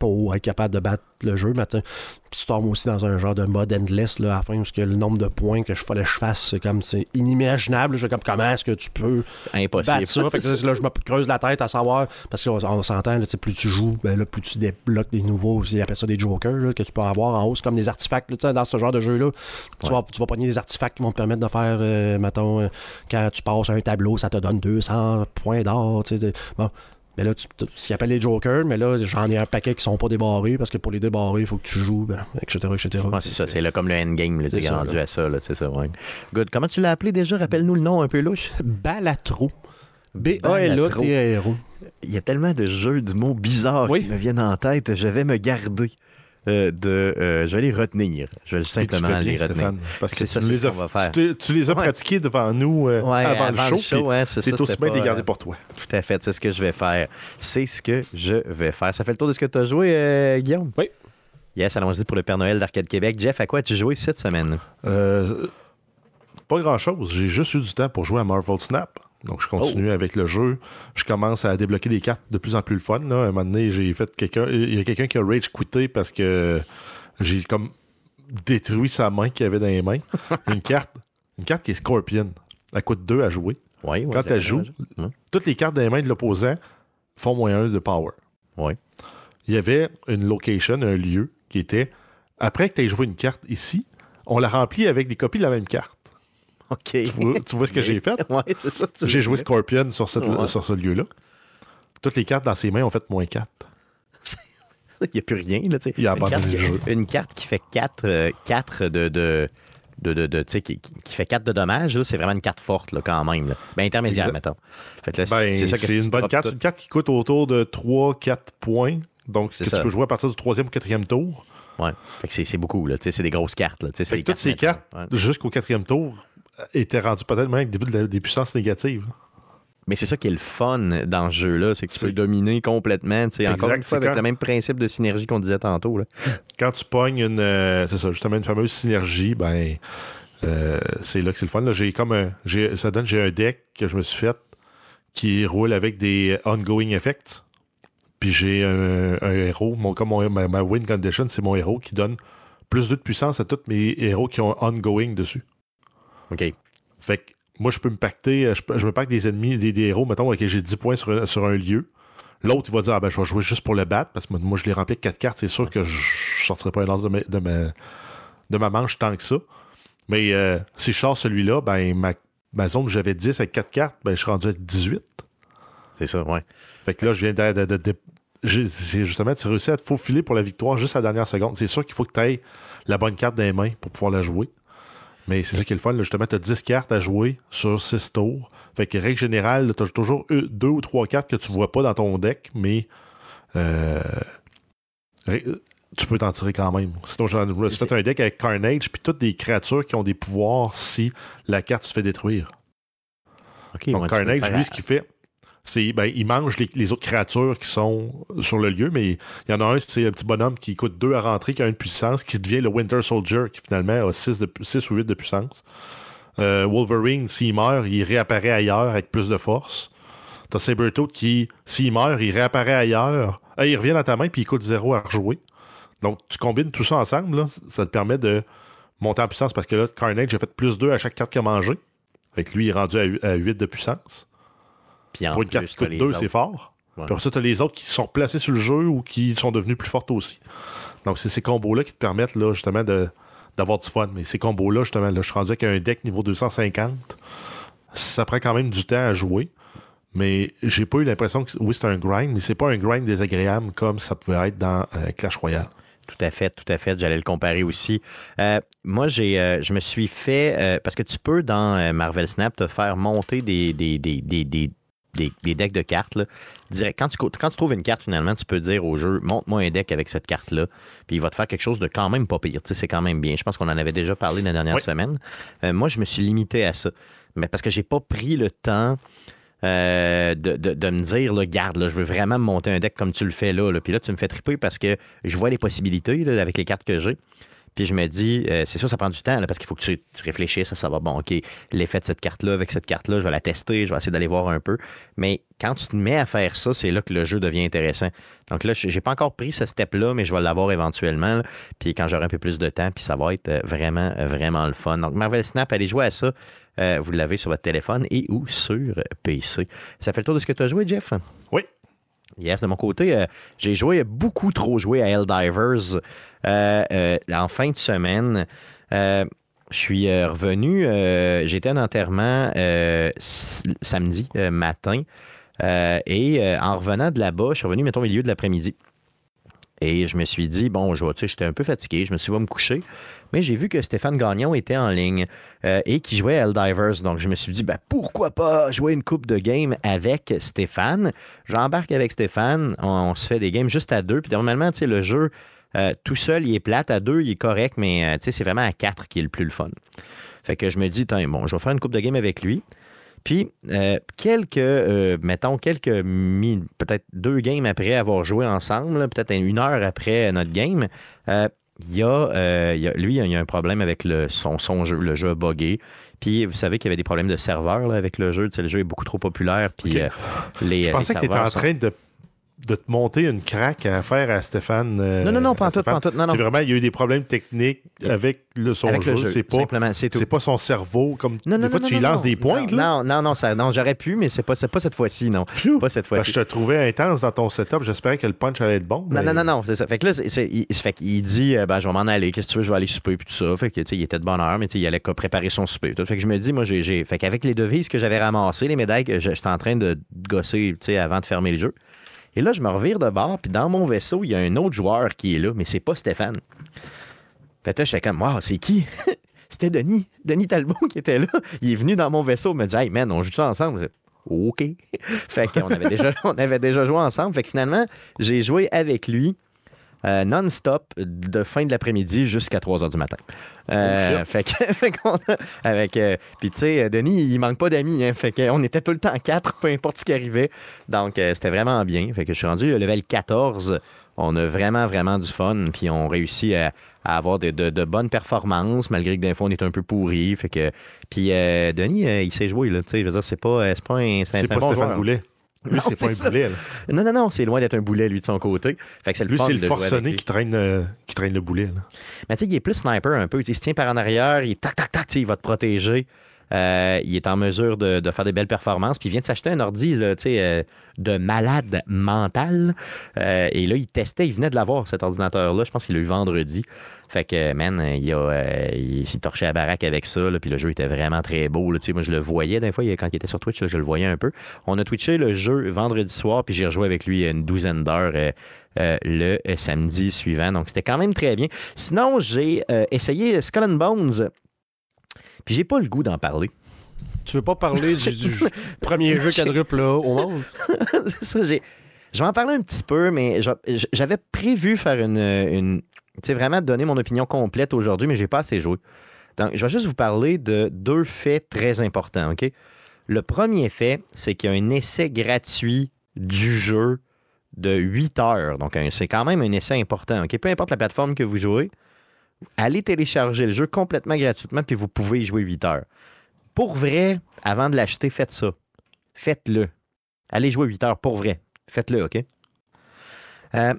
pour être capable de battre le jeu. Mais tu tombes aussi dans un genre de mode endless là, à la fin, parce que le nombre de points que je fallait que je fasse, c'est comme c'est inimaginable. Je comme comment est-ce que tu peux Impossible. battre ça? Fait que là, je me creuse la tête à savoir, parce qu'on on s'entend, là, plus tu joues, ben, là, plus tu débloques des nouveaux, ils appellent ça des jokers, là, que tu peux avoir en hausse comme des artefacts. là, dans ce genre de jeu-là, tu, vas, tu vas pogner des artefacts qui vont te permettre de faire, euh, mettons, euh, quand tu passes un tableau, ça te donne 200 points d'or. Bon. Mais là, tu, tu- appellent les jokers, mais là, j'en ai un paquet qui sont pas débarrés, parce que pour les débarrer, il faut que tu joues, ben, etc., etc. Ouais, c'est ça, c'est là comme le endgame, t'es ça, rendu là. à ça, c'est ça, ouais. Good. Comment tu l'as appelé déjà? Rappelle-nous le nom un peu louche. Balatro. Balatro. Il y a tellement de jeux de mots bizarres Oui. qui me viennent en tête, je vais me garder euh, de... euh, je vais les retenir. Je vais tu simplement les retenir. Stéphane, parce que C'est tu, ça, les va faire. tu, tu les as Ouais. pratiqués devant nous euh, Ouais, avant, le show. ouais, c'est aussi bien de les pas, garder pour toi. Tout à fait, c'est ce que je vais faire. C'est ce que je vais faire. Ça fait le tour de ce que tu as joué, euh, Guillaume? Oui. Yes, allons-y pour le Père Noël d'Arcade Québec. Jeff, à quoi as-tu joué cette semaine? Euh, pas grand-chose. J'ai juste eu du temps pour jouer à Marvel Snap. Donc, je continue avec le jeu. Je commence à débloquer des cartes de plus en plus le fun. Là. À un moment donné, j'ai fait quelqu'un. Il y a quelqu'un qui a rage quitté parce que j'ai comme détruit sa main qu'il avait dans les mains. une carte. Une carte qui est Scorpion. Elle coûte 2 à jouer. Ouais, ouais, Quand elle joue, toutes les cartes dans les mains de l'opposant font moins 1 de power. Ouais. Il y avait une location, un lieu qui était après que tu aies joué une carte ici, on la remplit avec des copies de la même carte. Tu vois, tu vois ce que j'ai fait? Ouais, c'est ça. tu J'ai joué. Scorpion sur, cette- Ouais. sur ce lieu-là. Toutes les cartes dans ses mains ont fait moins 4. Il n'y a plus rien. Là, a une, carte qui, le jeu. une carte qui fait 4, de. de de, qui, fait 4 de dommages, là, c'est vraiment une carte forte là, quand même. là. Ben, intermédiaire, Exact. mettons. Ben, c'est une bonne carte. tout. C'est une carte qui coûte autour de 3-4 points. Donc, que ça. tu peux jouer à partir du troisième ou quatrième tour. Ouais. Fait que c'est, c'est beaucoup, c'est des grosses cartes. Là. Fait des toutes ces cartes, Ouais. jusqu'au quatrième tour, étaient rendues peut-être même avec des, des puissances négatives. Mais c'est ça qui est le fun dans ce jeu-là, c'est que tu peux dominer complètement. tu sais, Encore une fois, avec quand- le même principe de synergie qu'on disait tantôt. Là. Quand tu pognes une, euh, c'est ça, justement une fameuse synergie, ben, euh, c'est là que c'est le fun. là. J'ai comme un, j'ai, ça donne, j'ai un deck que je me suis fait qui roule avec des ongoing effects. Puis j'ai un, un héros, mon, comme mon- ma, ma win condition, c'est mon héros qui donne plus 2 de puissance à tous mes héros qui ont ongoing dessus. OK. Fait que moi, je peux me pacter, euh, je, me pacte des ennemis, des, des héros, mettons, ok, j'ai 10 points sur un, sur un lieu. L'autre, il va dire, ah ben, je vais jouer juste pour le battre, parce que moi, je l'ai rempli avec 4 cartes, c'est sûr que je ne sortirai pas un lance de ma, de, ma, de ma manche tant que ça. Mais euh, si je sors celui-là, ben, ma, ma zone où j'avais 10 avec 4 cartes, ben, je suis rendu à 18. C'est ça, ouais. Fait que là, je viens de. c'est justement, tu réussis à te faufiler pour la victoire juste à la dernière seconde. C'est sûr qu'il faut que tu aies la bonne carte dans les mains pour pouvoir la jouer. Mais c'est ça qui est le fun. là. Justement, tu as 10 cartes à jouer sur 6 tours. Fait que, règle générale, tu as toujours 2 ou 3 cartes que tu vois pas dans ton deck, mais euh, tu peux t'en tirer quand même. Sinon, suis fait un deck avec Carnage, puis toutes des créatures qui ont des pouvoirs si la carte se fait détruire. Donc, Carnage, lui, ce qu'il fait, ben, il mange les, autres créatures qui sont sur le lieu, mais il y en a un, c'est un petit bonhomme qui coûte 2 à rentrer, qui a une puissance, qui devient le Winter Soldier, qui finalement a 6, ou 8 de puissance. Euh, Wolverine, s'il meurt, il réapparaît ailleurs avec plus de force. T'as Sabertooth qui, s'il meurt, il réapparaît ailleurs. Ah, il revient dans ta main, puis il coûte 0 à rejouer. Donc, tu combines tout ça ensemble, ça te permet de monter en puissance parce que là, Carnage a fait plus 2 à chaque carte qu'il a mangé. Fait que lui, il est rendu à 8 de puissance. Puis en Pour une carte qui coûte t'as les 2, autres. c'est fort. Ouais. Puis après ça, tu as les autres qui sont replacés sur le jeu ou qui sont devenus plus fortes aussi. Donc, c'est ces combos-là qui te permettent là, justement d'avoir du fun. Mais ces combos-là, justement, là, je suis rendu avec un deck niveau 250. Ça prend quand même du temps à jouer. Mais j'ai pas eu l'impression que oui, c'est un grind, mais c'est pas un grind désagréable comme ça pouvait être dans euh, Clash Royale. Tout à fait, tout à fait. J'allais le comparer aussi. Euh, moi, j'ai, euh, je me suis fait. euh, parce que tu peux, dans Marvel Snap, te faire monter des, des, des, des, des, decks de cartes. là. Direct, quand, tu, quand tu trouves une carte, finalement, tu peux dire au jeu monte-moi un deck avec cette carte-là. Puis il va te faire quelque chose de quand même pas pire. Tu sais, c'est quand même bien. Je pense qu'on en avait déjà parlé la dernière Oui. semaine. Euh, moi, je me suis limité à ça. Mais parce que j'ai pas pris le temps. euh, de, de- de me dire, là, garde, là, je veux vraiment me monter un deck comme tu le fais là, là. Puis là, tu me fais triper parce que je vois les possibilités là, avec les cartes que j'ai. Puis je me dis, euh, c'est sûr, ça prend du temps parce qu'il faut que tu, réfléchisses à savoir, bon, OK, l'effet de cette carte-là avec cette carte-là, je vais la tester, je vais essayer d'aller voir un peu. Mais quand tu te mets à faire ça, c'est là que le jeu devient intéressant. Donc là, j'ai pas encore pris ce step-là, mais je vais l'avoir éventuellement. Puis quand j'aurai un peu plus de temps, puis ça va être euh, vraiment, vraiment le fun. Donc Marvel Snap, allez jouer à ça. Euh, vous l'avez sur votre téléphone et ou sur PC. Ça fait le tour de ce que tu as joué, Jeff? Oui. Yes, de mon côté, euh, j'ai joué beaucoup trop joué à Helldivers euh, euh, en fin de semaine. Je suis revenu, j'étais en enterrement euh, s- samedi matin et en revenant de là-bas, je suis revenu, mettons, au milieu de l'après-midi. Et je me suis dit, bon, je vais- tu sais, j'étais un peu fatigué, je me suis dit, me coucher. Mais j'ai vu que Stéphane Gagnon était en ligne euh, et qui jouait à Helldivers. Donc, je me suis dit, ben, pourquoi pas jouer une coupe de game avec Stéphane? J'embarque avec Stéphane, on, on se fait des games juste à deux. Puis normalement, tu sais, le jeu, euh, tout seul, il est plate. À deux, il est correct, mais euh, tu sais, c'est vraiment à quatre qui est le plus le fun. Fait que je me dis, Tiens, bon, je vais faire une coupe de game avec lui. Puis, euh, quelques, euh, mettons, quelques, peut-être deux games après avoir joué ensemble, peut-être une heure après notre game, euh, il y a, il y a- lui, il y a un problème avec le, son, son jeu. Le jeu a buggé. Puis vous savez qu'il y avait des problèmes de serveur là, avec le jeu. Tu sais, le jeu est beaucoup trop populaire. Puis les, Je pensais les que tu étais en sont- train de, de te monter une craque à faire à Stéphane. euh, Non, non, non, pas tout, pas en tout. Non, non. C'est vraiment, il y a eu des problèmes techniques avec le, son Avec jeu. jeu. C'est pas, Simplement, c'est tout. c'est pas son cerveau. Comme Non, des non, fois, non, tu non, y lances des pointes. Non, non, non, non, ça, non j'aurais pu, mais c'est pas, c'est pas cette fois-ci, non. Pas cette que fois-ci. je te trouvais intense dans ton setup. J'espérais que le punch allait être bon. Non, mais- non, non, non, c'est ça. Fait que là, c'est, il, fait qu'il dit, euh, ben, je vais m'en aller, qu'est-ce que tu veux, je vais aller souper, puis tout ça. Fait que, il était de bonne heure, mais il allait préparer son souper. Tout. Fait que je me dis, moi, j'ai, fait qu'avec les devises que j'avais ramassées, les médailles que j'étais en train de gosser, avant de fermer le jeu. Et là, je me revire de bord, puis dans mon vaisseau, il y a un autre joueur qui est là, mais c'est pas Stéphane. Fait que j'étais comme, wow, c'est qui? C'était Denis, Denis Talbot qui était là. Il est venu dans mon vaisseau, me dit, hey man, on joue ça ensemble? OK. fait qu'on avait on avait déjà joué ensemble. Fait que finalement, j'ai joué avec lui euh, non-stop de fin de l'après-midi jusqu'à 3 h du matin. Euh, fait que, fait qu'on a- avec, euh, puis tu sais, Denis, il manque pas d'amis. Hein, fait qu'on était tout le temps quatre, peu importe ce qui arrivait. Donc, c'était vraiment bien. Fait que je suis rendu au level 14. On a vraiment, vraiment du fun. Puis on réussit à, à avoir de, de- de bonnes performances, malgré que des fois, on est un peu pourri. Fait que, puis Denis, il sait jouer. Là, tu sais, je veux dire, c'est pas, c'est pas un, c'est un- C'est c'est un pas bon Stéphane. Goulet. Lui, Non, c'est pas un ça. boulet. là. Non, non, non, c'est loin d'être un boulet, lui, de son côté. Fait que c'est le Lui, c'est le forcené qui traîne, euh, qui traîne le boulet. là. Mais tu sais, il est plus sniper un peu. Il se tient par en arrière, il tac, tac, tac, il va te protéger. Euh, il est en mesure de, faire des belles performances. Puis il vient de s'acheter un ordi euh, de malade mental. Euh, et là, il testait, il venait de l'avoir, cet ordinateur-là. Je pense qu'il l'a eu vendredi. Fait que, man, il, s'est torché à baraque avec ça. puis le jeu était vraiment très beau. moi, je le voyais des fois, quand il était sur Twitch, je le voyais un peu. On a twitché le jeu vendredi soir, puis j'ai rejoué avec lui une douzaine d'heures. le samedi suivant. Donc, c'était quand même très bien. Sinon, j'ai essayé Skull and Bones. Puis, j'ai pas le goût d'en parler. Tu veux pas parler du, du premier jeu quadruple là, au monde? Ça, j'ai. Je vais en parler un petit peu, mais j'avais prévu faire une. une tu sais, vraiment donner mon opinion complète aujourd'hui, mais j'ai pas assez joué. Donc, je vais juste vous parler de deux faits très importants, OK? Le premier fait, c'est qu'il y a un essai gratuit du jeu de 8 heures. Donc, c'est quand même un essai important, OK? Peu importe la plateforme que vous jouez, allez télécharger le jeu complètement gratuitement, puis vous pouvez y jouer 8 heures. Pour vrai, avant de l'acheter, faites ça. Faites-le. Allez jouer 8 heures pour vrai. Faites-le, OK? Euh,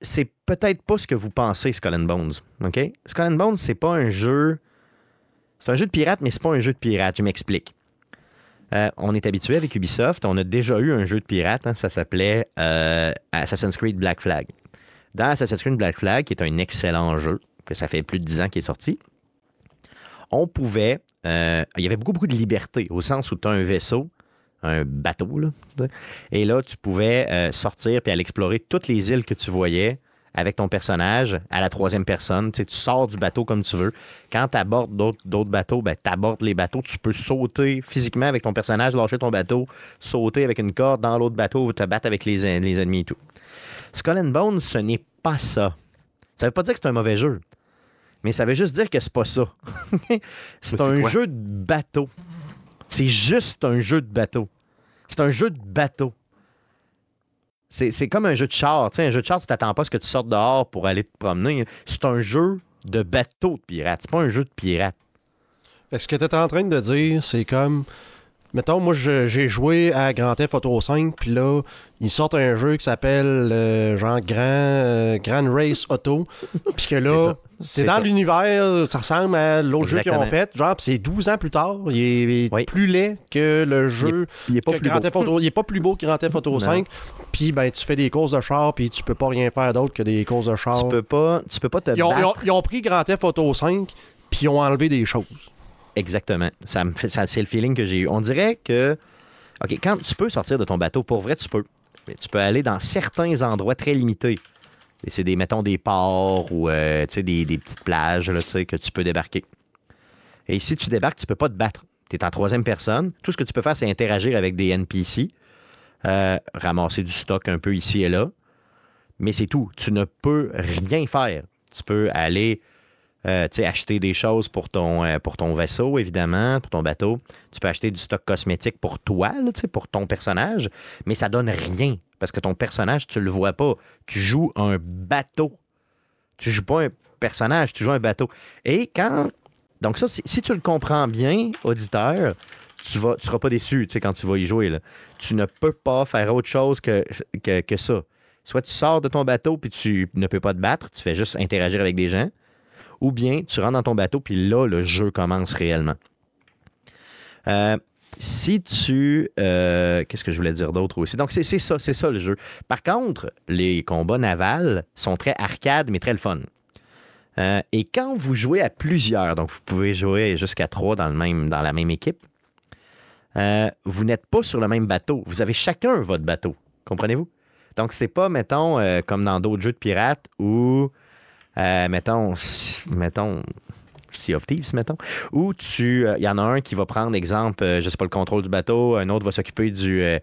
c'est peut-être pas ce que vous pensez, Skull and Bones. OK? Skull and Bones, c'est pas un jeu. C'est un jeu de pirate, mais c'est pas un jeu de pirate. Je m'explique. Euh, on est habitué avec Ubisoft. On a déjà eu un jeu de pirate. hein, ça s'appelait euh, Assassin's Creed Black Flag. Dans Assassin's Creed Black Flag, qui est un excellent jeu, que ça fait plus de 10 ans qu'il est sorti, on pouvait. euh, il y avait beaucoup, beaucoup de liberté, au sens où tu as un vaisseau, un bateau, là, et là, tu pouvais euh, sortir puis aller explorer toutes les îles que tu voyais avec ton personnage à la troisième personne. Tu, sors du bateau comme tu veux. Quand tu abordes d'autres, bateaux, ben, tu abordes les bateaux. Tu peux sauter physiquement avec ton personnage, lâcher ton bateau, sauter avec une corde dans l'autre bateau, te battre avec les, les ennemis et tout. Skull and Bones, ce n'est pas ça. Ça veut pas dire que c'est un mauvais jeu. Mais ça veut juste dire que c'est pas ça. c'est un quoi? jeu de bateau. C'est juste un jeu de bateau. C'est un jeu de bateau. C'est comme un jeu de char. Un jeu de char, tu t'attends pas à ce que tu sortes dehors pour aller te promener. C'est un jeu de bateau de pirate. C'est pas un jeu de pirate. Fait ce que tu es en train de dire, c'est comme. Mettons, moi, j'ai joué à Grand Theft Auto 5, puis là, ils sortent un jeu qui s'appelle euh, genre Grand, euh, Grand Race Auto. Puis que là, c'est dans l'univers, ça ressemble à l'autre jeu qu'ils ont fait. Genre, c'est 12 ans plus tard, il est Oui. plus laid que le jeu. Il est pas plus Grand beau. Theft Auto. Il est pas plus beau que Grand Theft Auto Non. 5. Puis ben, tu fais des courses de char, puis tu peux pas rien faire d'autre que des courses de char. Tu peux pas, tu peux pas te Ils ont, ils ont- battre. ils ont pris Grand Theft Auto 5, puis ils ont enlevé des choses. Exactement. Ça c'est le feeling que j'ai eu. On dirait que, OK, quand tu peux sortir de ton bateau, pour vrai, tu peux. Tu peux aller dans certains endroits très limités. C'est des, mettons, des ports ou euh, des, des petites plages là, que tu peux débarquer. Et si tu débarques, tu peux pas te battre. Tu es en troisième personne. Tout ce que tu peux faire, c'est interagir avec des NPC, euh, ramasser du stock un peu ici et là. Mais c'est tout. Tu ne peux rien faire. Tu peux aller euh, acheter des choses pour ton, euh, pour ton vaisseau, évidemment, pour ton bateau. Tu peux acheter du stock cosmétique pour toi, là, pour ton personnage, mais ça donne rien parce que ton personnage, tu le vois pas. Tu joues un bateau. Tu joues pas un personnage, tu joues un bateau. Et quand. Donc, ça, si, tu le comprends bien, auditeur, tu ne tu seras pas déçu quand tu vas y jouer. Tu ne peux pas faire autre chose que, que, que ça. Soit tu sors de ton bateau puis tu ne peux pas te battre, tu fais juste interagir avec des gens, ou bien tu rentres dans ton bateau puis là, le jeu commence réellement. Euh, si tu. euh, Qu'est-ce que je voulais dire d'autre aussi? Donc, c'est ça, c'est ça le jeu. Par contre, les combats navals sont très arcade, mais très le fun. Euh, et quand vous jouez à plusieurs, donc vous pouvez jouer jusqu'à trois dans, la même équipe, vous n'êtes pas sur le même bateau. Vous avez chacun votre bateau. Comprenez-vous? Donc, c'est pas, mettons, comme dans d'autres jeux de pirates où, euh, mettons, mettons, Sea of Thieves, mettons, où tu, il y en a un qui va prendre, exemple, euh, je sais pas, le contrôle du bateau, un autre va s'occuper du, euh,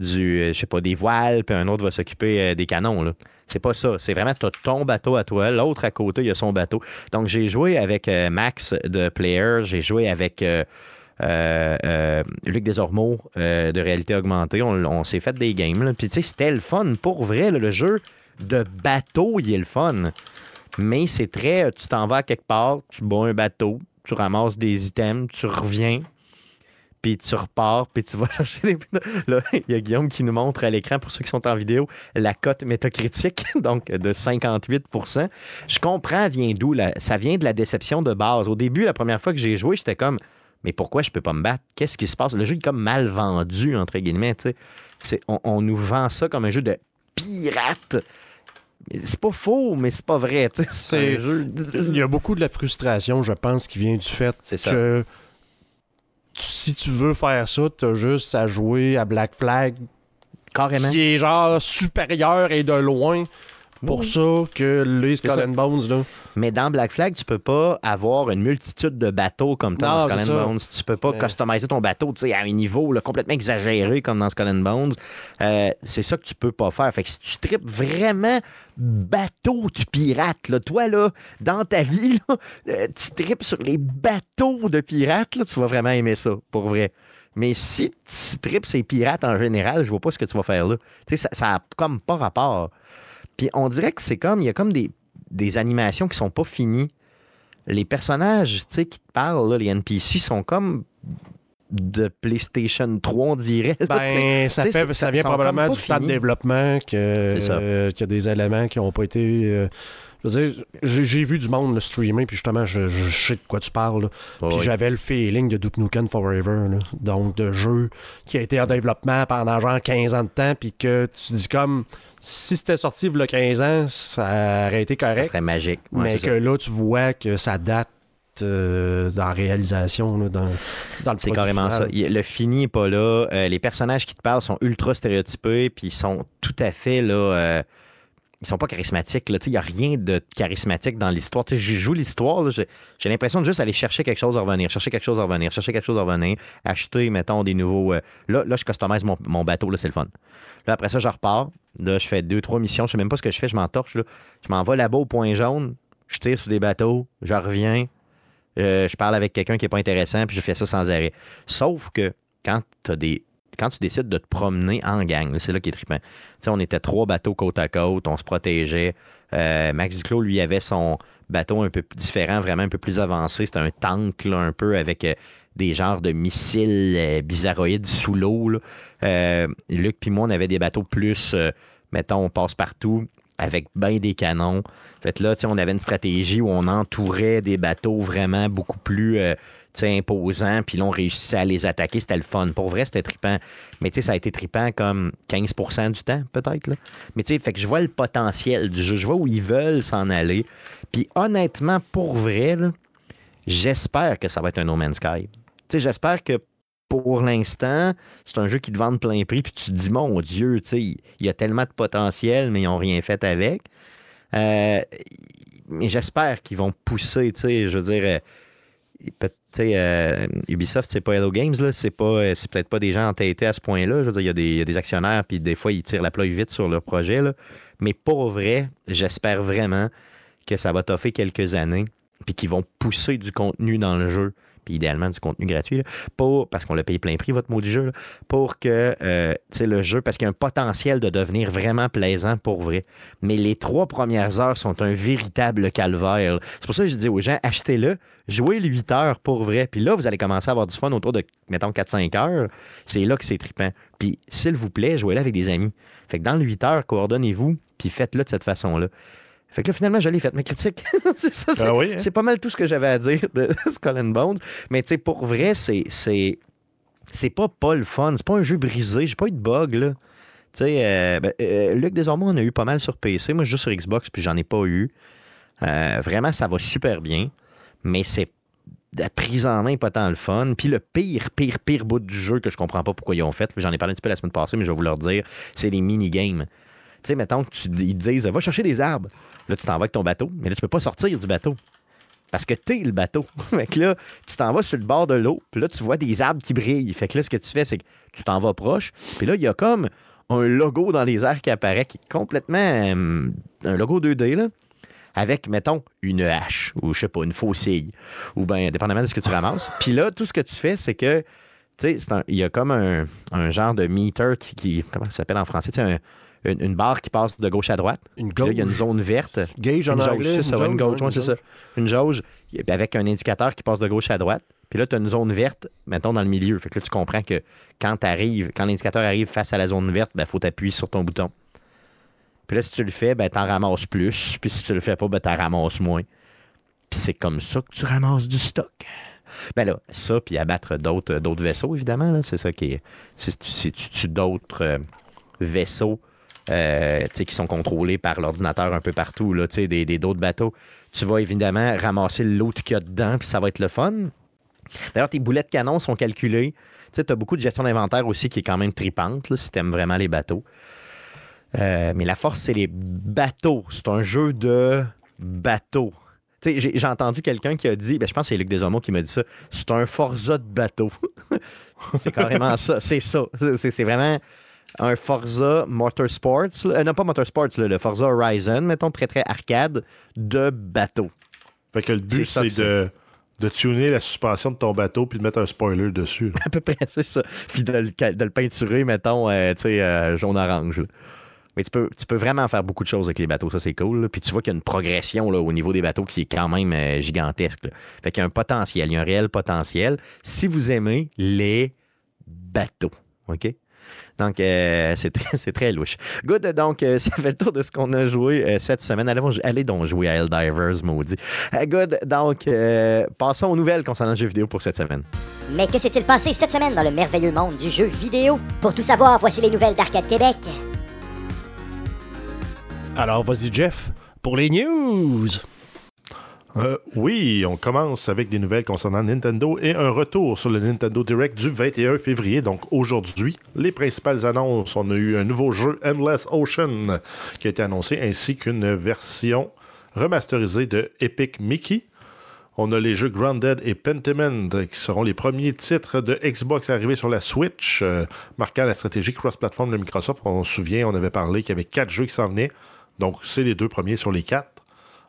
euh, je sais pas, des voiles, puis un autre va s'occuper euh, des canons. C'est pas ça. C'est vraiment, as ton bateau à toi, l'autre à côté, il a son bateau. Donc, j'ai joué avec euh, Max de Player, j'ai joué avec euh, euh, euh, Luc Desormeaux euh, de réalité augmentée. On, s'est fait des games. là. Puis, tu sais, c'était le fun. Pour vrai, le jeu de bateau, il est le fun. Mais c'est très. Tu t'en vas à quelque part, tu bats un bateau, tu ramasses des items, tu reviens, puis tu repars, puis tu vas chercher des. Là, il y a Guillaume qui nous montre à l'écran, pour ceux qui sont en vidéo, la cote métacritique, donc de 58% Je comprends, vient d'où. Ça vient de la déception de base. Au début, la première fois que j'ai joué, j'étais comme. Mais pourquoi je peux pas me battre? Qu'est-ce qui se passe? Le jeu est comme mal vendu, entre guillemets. On, on nous vend ça comme un jeu de pirate. C'est pas faux, mais c'est pas vrai. tu sais. C'est- un jeu. Il y a beaucoup de la frustration, je pense, qui vient du fait ça. que tu- si tu veux faire ça, t'as juste à jouer à Black Flag, Carrément. qui est genre supérieur et de loin. Pour Oui. ça que les C'est Skull and Bones, là. Mais dans Black Flag, tu peux pas avoir une multitude de bateaux comme Non, dans Skull and. Bones. Tu peux pas Mais- customiser ton bateau tu sais, à un niveau là, complètement exagéré comme dans Skull and Bones. Euh, c'est ça que tu peux pas faire. Fait que si tu tripes vraiment bateau de pirate, là, toi, là, dans ta vie, là, euh, tu tripes sur les bateaux de pirates, là, tu vas vraiment aimer ça, pour vrai. Mais si tu tripes ces pirates en général, je vois pas ce que tu vas faire là. Tu sais, ça, ça a comme pas rapport. Puis on dirait que c'est comme, il y a comme des, des animations qui sont pas finies. Les personnages, tu sais, qui te parlent, là, les NPC, sont comme de PlayStation 3, on dirait. là. Ben, ça, fait, vient probablement du temps de développement que- euh, qu'il y a des éléments qui n'ont pas été. euh, je veux dire, j'ai vu du monde le streamer, puis justement, je, je sais de quoi tu parles. Puis j'avais le feeling de Duke Nukem Forever. là. Donc, de jeu qui a été en développement pendant genre 15 ans de temps, puis que tu dis comme si c'était sorti il y a 15 ans, ça aurait été Ça correct. serait magique. Ouais, mais que ça. là, tu vois que ça date euh, dans la réalisation, là, dans, dans le C'est carrément final. ça. Il- Le fini n'est pas là. Euh, les personnages qui te parlent sont ultra stéréotypés, puis ils sont tout à fait là. euh, ils sont pas charismatiques. Tu Il n'y a rien de charismatique dans l'histoire. Tu Je joue l'histoire. J'ai l'impression de juste aller chercher quelque chose à revenir, chercher quelque chose à revenir, chercher quelque chose à revenir, acheter, mettons, des nouveaux. euh, Là, là, je customise mon, bateau, c'est le fun. Là, après ça, je repars. Là, je fais deux, trois missions. Je sais même pas ce que je fais. Je m'entorche. Je m'en vais là-bas au point jaune. Je tire sur des bateaux. Je reviens. Euh, je parle avec quelqu'un qui n'est pas intéressant, puis je fais ça sans arrêt. Sauf que quand, t'as des, quand tu décides de te promener en gang, c'est là qui est trippant. On était trois bateaux côte à côte, on se protégeait. Euh, Max Duclos, lui, avait son bateau un peu différent, vraiment un peu plus avancé. C'était un tank, là, un peu avec euh, des genres de missiles euh, bizarroïdes sous l'eau. Luc puis moi, on avait des bateaux plus, mettons, on passe partout avec bien des canons. Fait là, on avait une stratégie où on entourait des bateaux vraiment beaucoup plus euh, imposants, puis là, on réussissait à les attaquer. C'était le fun. Pour vrai, c'était trippant. Mais tu sais, ça a été trippant comme 15% du temps, peut-être. Mais tu sais, fait que je vois le potentiel du jeu. Je vois où ils veulent s'en aller. Puis honnêtement, pour vrai, j'espère que ça va être un No Man's Sky. J'espère que pour l'instant, c'est un jeu qui te vend plein prix, puis tu te dis, mon Dieu, il y a tellement de potentiel, mais ils n'ont rien fait avec. Euh, mais j'espère qu'ils vont pousser, je veux dire, euh, euh, Ubisoft, c'est pas Hello Games, c'est pas, euh, peut-être pas des gens entêtés à ce point-là. Je veux dire, il y a des- actionnaires, puis des fois, ils tirent la ploie vite sur leur projet. Mais pour vrai, j'espère vraiment que ça va toffer quelques années, puis qu'ils vont pousser du contenu dans le jeu, puis idéalement du contenu gratuit, pour, parce qu'on l'a payé plein prix, votre mot du jeu, pour que euh, le jeu, parce qu'il y a un potentiel de devenir vraiment plaisant pour vrai. Mais les trois premières heures sont un véritable calvaire. C'est pour ça que je dis aux gens, achetez-le, jouez le 8 heures pour vrai, puis là, vous allez commencer à avoir du fun autour de, mettons, 4-5 heures. C'est là que c'est trippant. Puis, s'il vous plaît, jouez-le avec des amis. Fait que dans le 8 heures, coordonnez-vous, puis faites-le de cette façon-là. Fait que là, finalement, je l'ai fait, mes critiques. c'est Ah oui, hein? c'est pas mal tout ce que j'avais à dire de Skull and Bones. Mais tu sais, pour vrai, c'est, c'est, c'est pas pas le fun. C'est pas un jeu brisé. J'ai pas eu de bug, là. Tu sais, euh, ben, euh, Luc, désormais, on a eu pas mal sur PC. Moi, joue sur Xbox, puis j'en ai pas eu. Euh, vraiment, ça va super bien. Mais c'est la prise en main, pas tant le fun. Puis le pire, pire, pire bout du jeu que je comprends pas pourquoi ils ont fait, j'en ai parlé un petit peu la semaine passée, mais je vais vous le redire, c'est les mini-games. Tu sais, mettons que tu, ils te disent, va chercher des arbres. Là, tu t'en vas avec ton bateau, mais là, tu peux pas sortir du bateau. Parce que t'es le bateau. fait que là, tu t'en vas sur le bord de l'eau, puis là, tu vois des arbres qui brillent. Fait que là, ce que tu fais, c'est que tu t'en vas proche, puis là, il y a comme un logo dans les airs qui apparaît, qui est complètement euh, un logo 2D, là, avec, mettons, une hache, ou je sais pas, une faucille, ou bien, dépendamment de ce que tu ramasses. Puis là, tout ce que tu fais, c'est que, tu sais, il y a comme un, un genre de meter qui, qui- comment ça s'appelle en français, tu sais, un- une, une barre qui passe de gauche à droite. Une là, il y a une zone verte. Gauge en Une anglais. c'est ça, une une jauge, gauge, ouais, ouais, c'est une ça. Une jauge avec un indicateur qui passe de gauche à droite. Puis là, tu as une zone verte, mettons, dans le milieu. Fait que là, tu comprends que quand t'arrives, quand l'indicateur arrive face à la zone verte, il faut t'appuyer sur ton bouton. Puis là, si tu le fais, ben, t'en ramasses plus. Puis si tu le fais pas, ben, t'en ramasses moins. Puis c'est comme ça que tu ramasses du stock. Ben là, ça, puis abattre d'autres, d'autres vaisseaux, évidemment. là, c'est ça qui est. Si tu, si tu tues d'autres euh, vaisseaux qui sont contrôlés par l'ordinateur un peu partout, là, des, des- d'autres bateaux, tu vas évidemment ramasser lot qu'il y a dedans, puis ça va être le fun. D'ailleurs, tes boulets de canon sont calculés. Tu as beaucoup de gestion d'inventaire aussi qui est quand même tripante, si tu aimes vraiment les bateaux. Euh, mais la force, c'est les bateaux. C'est un jeu de bateaux. J'ai entendu quelqu'un qui a dit, ben, je pense que c'est Luc Desormeaux qui m'a dit ça, c'est un Forza de bateau. c'est carrément ça. C'est ça. C'est vraiment un Forza Motorsports. Euh, non, pas Motorsports, là, le Forza Horizon, mettons, très, très arcade de bateau. Fait que le but, C'est de, de tuner la suspension de ton bateau puis de mettre un spoiler dessus. là. À peu près, c'est ça. Puis de le, de le peinturer, mettons, euh, tu sais, euh, jaune-orange. Mais tu peux, tu peux vraiment faire beaucoup de choses avec les bateaux, ça c'est cool. là. Puis tu vois qu'il y a une progression là, au niveau des bateaux qui est quand même euh, gigantesque. là. Fait qu'il y a un potentiel, il y a un réel potentiel. Si vous aimez les bateaux, OK? Donc, euh, c'est très, c'est très louche. Good, donc, euh, ça fait le tour de ce qu'on a joué euh, cette semaine. Allez, allez donc jouer à Helldivers, maudit. Euh, good, donc, euh, passons aux nouvelles concernant le jeu vidéo pour cette semaine. Mais que s'est-il passé cette semaine dans le merveilleux monde du jeu vidéo? Pour tout savoir, voici les nouvelles d'Arcade Québec. Alors, vas-y, Jeff, pour les news. Euh, oui, on commence avec des nouvelles concernant Nintendo et un retour sur le Nintendo Direct du 21 février, donc aujourd'hui. Les principales annonces, on a eu un nouveau jeu Endless Ocean qui a été annoncé, ainsi qu'une version remasterisée de Epic Mickey. On a les jeux Grounded et Pentiment qui seront les premiers titres de Xbox arrivés sur la Switch, euh, marquant la stratégie cross-platform de Microsoft. On se souvient, on avait parlé qu'il y avait quatre jeux qui s'en venaient. Donc, c'est les deux premiers sur les quatre.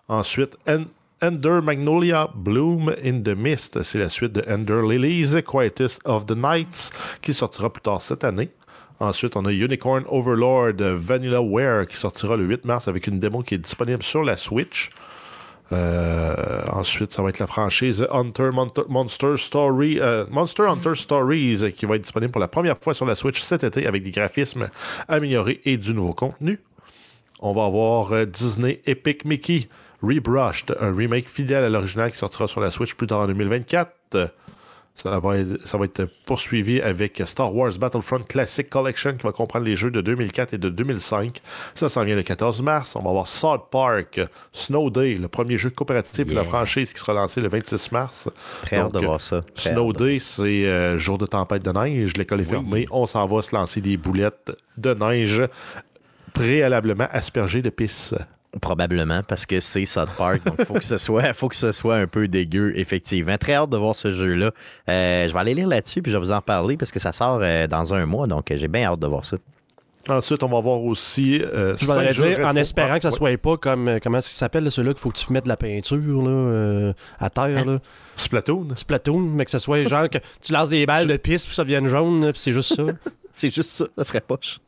Ensuite, En- Ender Magnolia Bloom in the Mist, c'est la suite de Ender Lilies, Quietest of the Nights, qui sortira plus tard cette année. Ensuite, on a Unicorn Overlord Vanilla Ware qui sortira le 8 mars avec une démo qui est disponible sur la Switch. Euh, ensuite, ça va être la franchise Hunter euh, Monster Hunter Stories qui va être disponible pour la première fois sur la Switch cet été avec des graphismes améliorés et du nouveau contenu. On va avoir euh, Disney Epic Mickey Rebrushed, un remake fidèle à l'original qui sortira sur la Switch plus tard en 2024. Euh, Ça va, être, ça va être poursuivi avec Star Wars Battlefront Classic Collection qui va comprendre les jeux de 2004 et de 2005. Ça s'en vient le 14 mars. On va avoir South Park Snow Day, le premier jeu coopératif de la Yeah. franchise qui sera lancé le 26 mars. Très hâte Donc, de voir ça. Très Snow hâte Day, c'est euh, jour de tempête de neige, l'école est fermée, on s'en va se lancer des boulettes de neige préalablement aspergées de pisse. Probablement, parce que c'est South Park. Donc, il faut que ce soit, faut que ce soit un peu dégueu, effectivement. Très hâte de voir ce jeu-là. Euh, je vais aller lire là-dessus, puis je vais vous en parler, parce que ça sort euh, dans un mois. Donc, euh, j'ai bien hâte de voir ça. Ensuite, on va voir aussi. euh, Je jeux dire, en espérant Ah, que ça ouais. soit pas comme. Comment est-ce qu'il s'appelle, là, celui-là, qu'il faut que tu mettes de la peinture là, euh, à terre. Là? Splatoon? Splatoon, mais que ce soit genre que tu lances des balles de piste puis ça devienne jaune, puis c'est juste ça. C'est juste ça. Ça serait poche.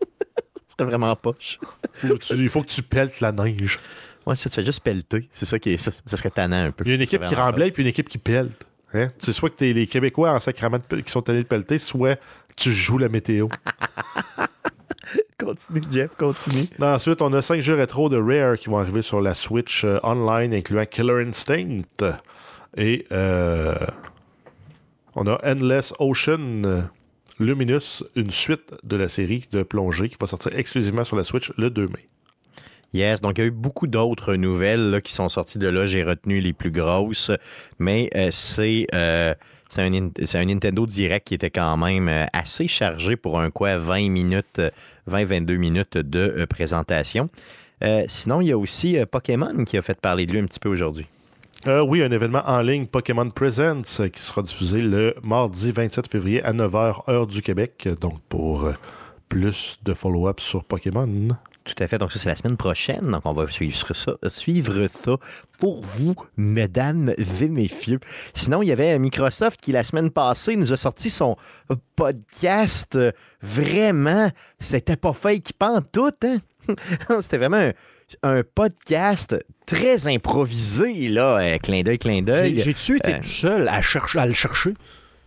Serait vraiment poche. Il faut que tu peltes la neige. Ouais, ça, tu fais juste pelleter. C'est ça qui est. Ça, ça serait tannant un peu. Il y a une équipe qui remblait puis une équipe qui pelte. Hein? C'est soit que t'es les Québécois en sacrament qui sont allés le pelleter, soit tu joues la météo. Continue, Jeff, continue. Ensuite, on a cinq jeux rétro de Rare qui vont arriver sur la Switch euh, online, incluant Killer Instinct. Et euh, on a Endless Ocean euh, Luminous, une suite de la série de plongée qui va sortir exclusivement sur la Switch le 2 mai. Yes, donc il y a eu beaucoup d'autres nouvelles qui sont sorties de là. J'ai retenu les plus grosses, mais euh, c'est euh, c'est un, Nintendo Direct qui était quand même euh, assez chargé pour un quoi 20 minutes, 20-22 minutes de présentation. Sinon, il y a aussi Pokémon qui a fait parler de lui un petit peu aujourd'hui. Euh, oui, un événement en ligne Pokémon Presents qui sera diffusé le mardi 27 février à 9h, heure du Québec. Donc, pour euh, plus de follow-up sur Pokémon. Tout à fait. Donc, ça, c'est la semaine prochaine. Donc, on va suivre ça, pour vous, mesdames et messieurs. Sinon, il y avait Microsoft qui, la semaine passée, nous a sorti son podcast. Vraiment, c'était pas fake pas en tout. Hein? c'était vraiment un, un podcast très improvisé, là. euh, clin d'œil, clin d'œil. J'ai-tu été Euh, tout seul à, chercher, à le chercher?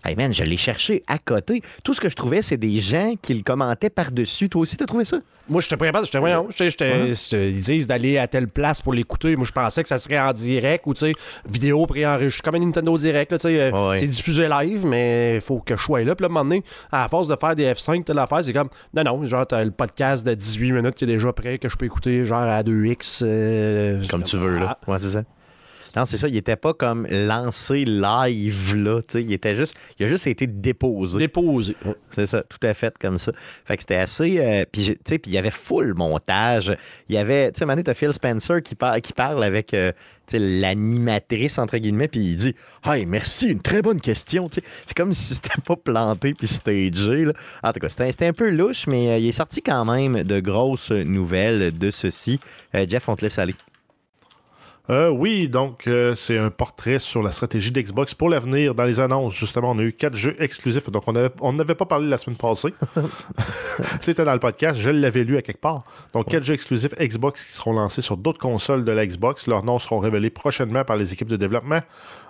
Hey man, je l'ai cherché à côté. Tout ce que je trouvais, c'est des gens qui le commentaient par-dessus. Toi aussi, t'as trouvé ça? Moi, j'étais pas capable. J'étais, voyons, j'étais- j'étais- j'étais- ils disent d'aller à telle place pour l'écouter. Moi, je pensais que ça serait en direct ou, tu sais, vidéo préenregistrée, comme un Nintendo Direct, là, tu sais. euh, Ouais. C'est diffusé live, mais il faut que je sois là. Puis là, à un moment donné, à force de faire des F5, telle affaire, c'est comme, non, non, genre, t'as le podcast de 18 minutes qui est déjà prêt, que je peux écouter, genre, à 2X. euh, Comme tu veux, là. Ouais, c'est ça. Non, c'est ça. Il était pas comme lancé live, là. Il était juste. Il a juste été déposé. déposé. C'est ça, tout à fait comme ça. Fait que c'était assez. euh, puis, il y avait full montage. Il y avait. Tu sais, t'as Phil Spencer qui, par- qui parle avec euh, l'animatrice, entre guillemets, puis il dit Hey, merci, une très bonne question. C'est comme si c'était pas planté puis stagé. Là. En tout cas, c'était c'était un peu louche, mais euh, il est sorti quand même de grosses nouvelles de ceci. Euh, Jeff, on te laisse aller. Euh, oui, donc euh, c'est un portrait sur la stratégie d'Xbox pour l'avenir. Dans les annonces, justement, on a eu quatre jeux exclusifs. Donc on avait- on n'avait pas parlé la semaine passée. C'était dans le podcast, je l'avais lu à quelque part. Donc quatre jeux exclusifs Xbox qui seront lancés sur d'autres consoles de la Xbox. Leurs noms seront révélés prochainement par les équipes de développement.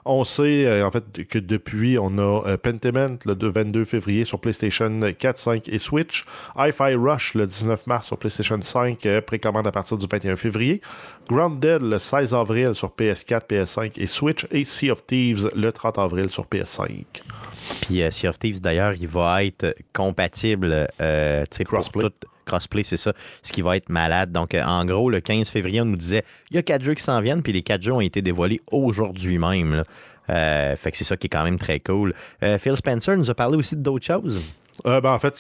On sait euh, en fait que depuis, on a Pentiment le 2 22 février sur PlayStation 4, 5 et Switch. Hi-Fi Rush le 19 mars sur PlayStation 5, euh, précommande à partir du 21 février. Grounded le 16 avril sur PS4, PS5 et Switch. Et Sea of Thieves le 30 avril sur PS5. Puis euh, Sea of Thieves, d'ailleurs, il va être compatible. Euh, sais, pour Crossplay. tout- crossplay, c'est ça. Ce qui va être malade. Donc, euh, en gros, le 15 février, on nous disait il y a quatre jeux qui s'en viennent, puis les quatre jeux ont été dévoilés aujourd'hui même. là. Euh, fait que c'est ça qui est quand même très cool. Phil Spencer nous a parlé aussi d'autres choses. Euh, ben, en fait,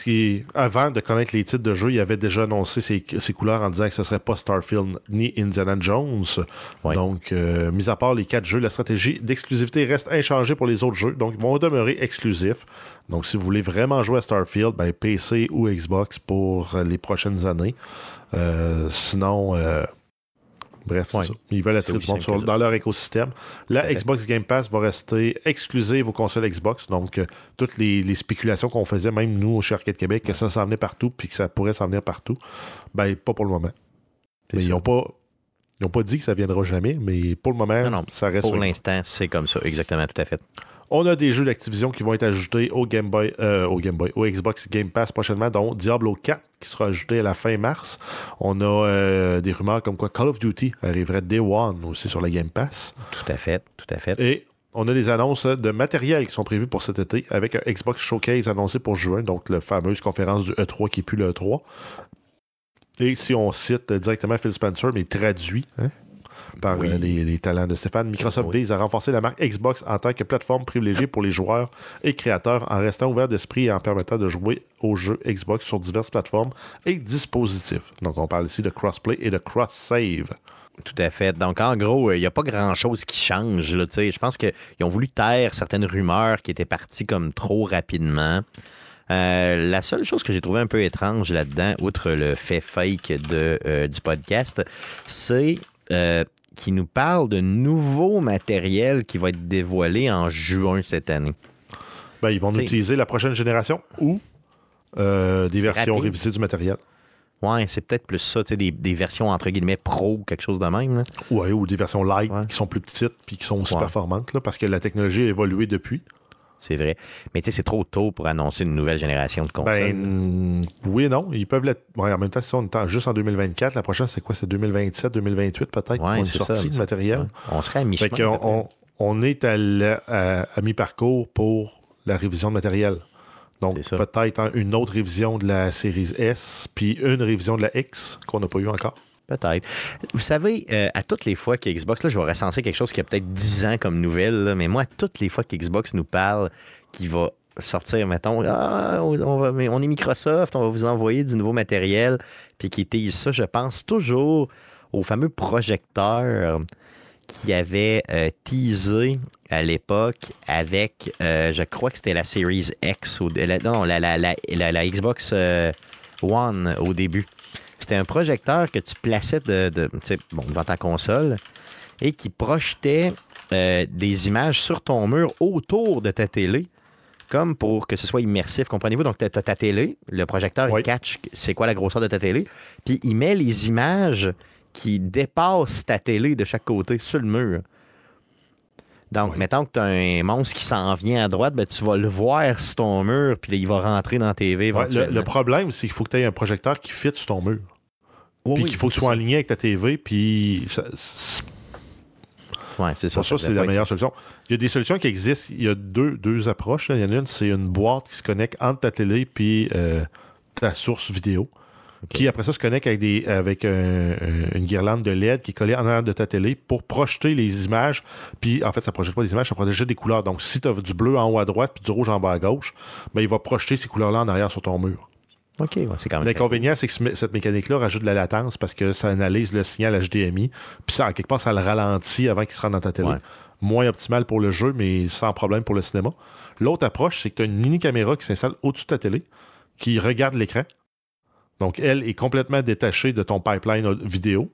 avant de connaître les titres de jeu, il avait déjà annoncé ses, ses couleurs en disant que ce serait pas Starfield ni Indiana Jones. Ouais. Donc, euh, mis à part les quatre jeux, la stratégie d'exclusivité reste inchangée pour les autres jeux. Donc, ils vont demeurer exclusifs. Donc, si vous voulez vraiment jouer à Starfield, ben, PC ou Xbox pour les prochaines années. Euh, sinon, bref, Ouais. ils veulent attirer du monde sur- dans leur écosystème. La. Xbox Game Pass va rester exclusive aux consoles Xbox. Donc, euh, toutes les, les spéculations qu'on faisait, même nous, chez Arcade Québec, que ça s'en venait partout puis que ça pourrait s'en venir partout, ben, pas pour le moment. Mais ils n'ont pas, ils ont pas dit que ça viendra jamais, mais pour le moment, Non, non, ça reste. Pour l'instant, c'est comme ça. Exactement, tout à fait. On a des jeux d'Activision qui vont être ajoutés au Game Boy, euh, au Game Boy, au Xbox Game Pass prochainement, dont Diablo 4 qui sera ajouté à la fin mars. On a euh, des rumeurs comme quoi Call of Duty arriverait Day One aussi sur la Game Pass. Tout à fait. Tout à fait. Et on a des annonces de matériel qui sont prévues pour cet été avec un Xbox Showcase annoncé pour juin, donc la fameuse conférence du E3 qui est plus le E3. Et si on cite directement Phil Spencer, mais traduit hein, par Oui. euh, les, les talents de Stéphane, Microsoft Oui. vise à renforcer la marque Xbox en tant que plateforme privilégiée pour les joueurs et créateurs en restant ouvert d'esprit et en permettant de jouer aux jeux Xbox sur diverses plateformes et dispositifs. Donc on parle ici de crossplay et de cross-save. Tout à fait. Donc, en gros, il n'y a pas grand-chose qui change. Là, je pense qu'ils ont voulu taire certaines rumeurs qui étaient parties comme trop rapidement. Euh, la seule chose que j'ai trouvé un peu étrange là-dedans, outre le fait fake de, euh, du podcast, c'est euh, qu'il nous parle de nouveau matériel qui va être dévoilé en juin cette année. Ben, ils vont T'sais- utiliser la prochaine génération ou euh, des versions rapide. révisées du matériel. Ouais, c'est peut-être plus ça, tu sais, des, des versions entre guillemets pro ou quelque chose de même. là. Ouais, ou des versions light Ouais. qui sont plus petites puis qui sont aussi Ouais. performantes là, parce que la technologie a évolué depuis. C'est vrai. Mais tu sais, c'est trop tôt pour annoncer une nouvelle génération de consoles. Ben oui et non. Ils peuvent l'être. Ouais, en même temps, si on est juste en 2024, la prochaine, c'est quoi? C'est 2027, 2028 peut-être pour Ouais, une c'est sortie de matériel. Ouais. On serait à mi-chemin. On, on est à, à- à mi-parcours pour la révision de matériel. Donc, peut-être hein, une autre révision de la série S, puis une révision de la X qu'on n'a pas eu encore. Peut-être. Vous savez, euh, à toutes les fois que Xbox, là, je vais recenser quelque chose qui a peut-être 10 ans comme nouvelle, mais moi, à toutes les fois que Xbox nous parle qui va sortir, mettons, ah, on, est Microsoft, on va vous envoyer du nouveau matériel, puis qui tease ça, je pense toujours au fameux projecteur qui avait euh, teasé à l'époque avec, euh, je crois que c'était la Series X, ou, non, la, Xbox One au début. C'était un projecteur que tu plaçais de, de- tu sais, bon, devant ta console et qui projetait euh, des images sur ton mur autour de ta télé, comme pour que ce soit immersif. Comprenez-vous? Donc, tu as ta télé, le projecteur Oui. il catch c'est quoi la grosseur de ta télé, puis il met les images qui dépassent ta télé de chaque côté sur le mur. Donc, Oui. mettons que tu as un monstre qui s'en vient à droite, ben, tu vas le voir sur ton mur, puis il va rentrer dans la TV. Ouais, le, problème, c'est qu'il faut que tu aies un projecteur qui fit sur ton mur. Oui, puis oui, qu'il faut que tu sois en ligne avec ta TV, puis ça- Ouais, c'est ça. pour ça, c'est la meilleure solution. Il y a des solutions qui existent. Il y a deux, deux approches. là. Il y en a une, c'est une boîte qui se connecte entre ta télé puis euh, ta source vidéo. Qui après ça se connecte avec, des, avec un- un- une guirlande de LED qui est collée en arrière de ta télé pour projeter les images. Puis en fait, ça ne projette pas les images, ça projette juste des couleurs. Donc si tu as du bleu en haut à droite puis du rouge en bas à gauche, ben, il va projeter ces couleurs-là en arrière sur ton mur. OK, ouais, c'est quand même. L'inconvénient, c'est que ce- cette mécanique-là rajoute de la latence parce que ça analyse le signal HDMI. Puis ça, en quelque part, ça le ralentit avant qu'il se rende dans ta télé. Ouais. Moins optimal pour le jeu, mais sans problème pour le cinéma. L'autre approche, c'est que tu as une mini-caméra qui s'installe au-dessus de ta télé, qui regarde l'écran. Donc, elle est complètement détachée de ton pipeline au- vidéo.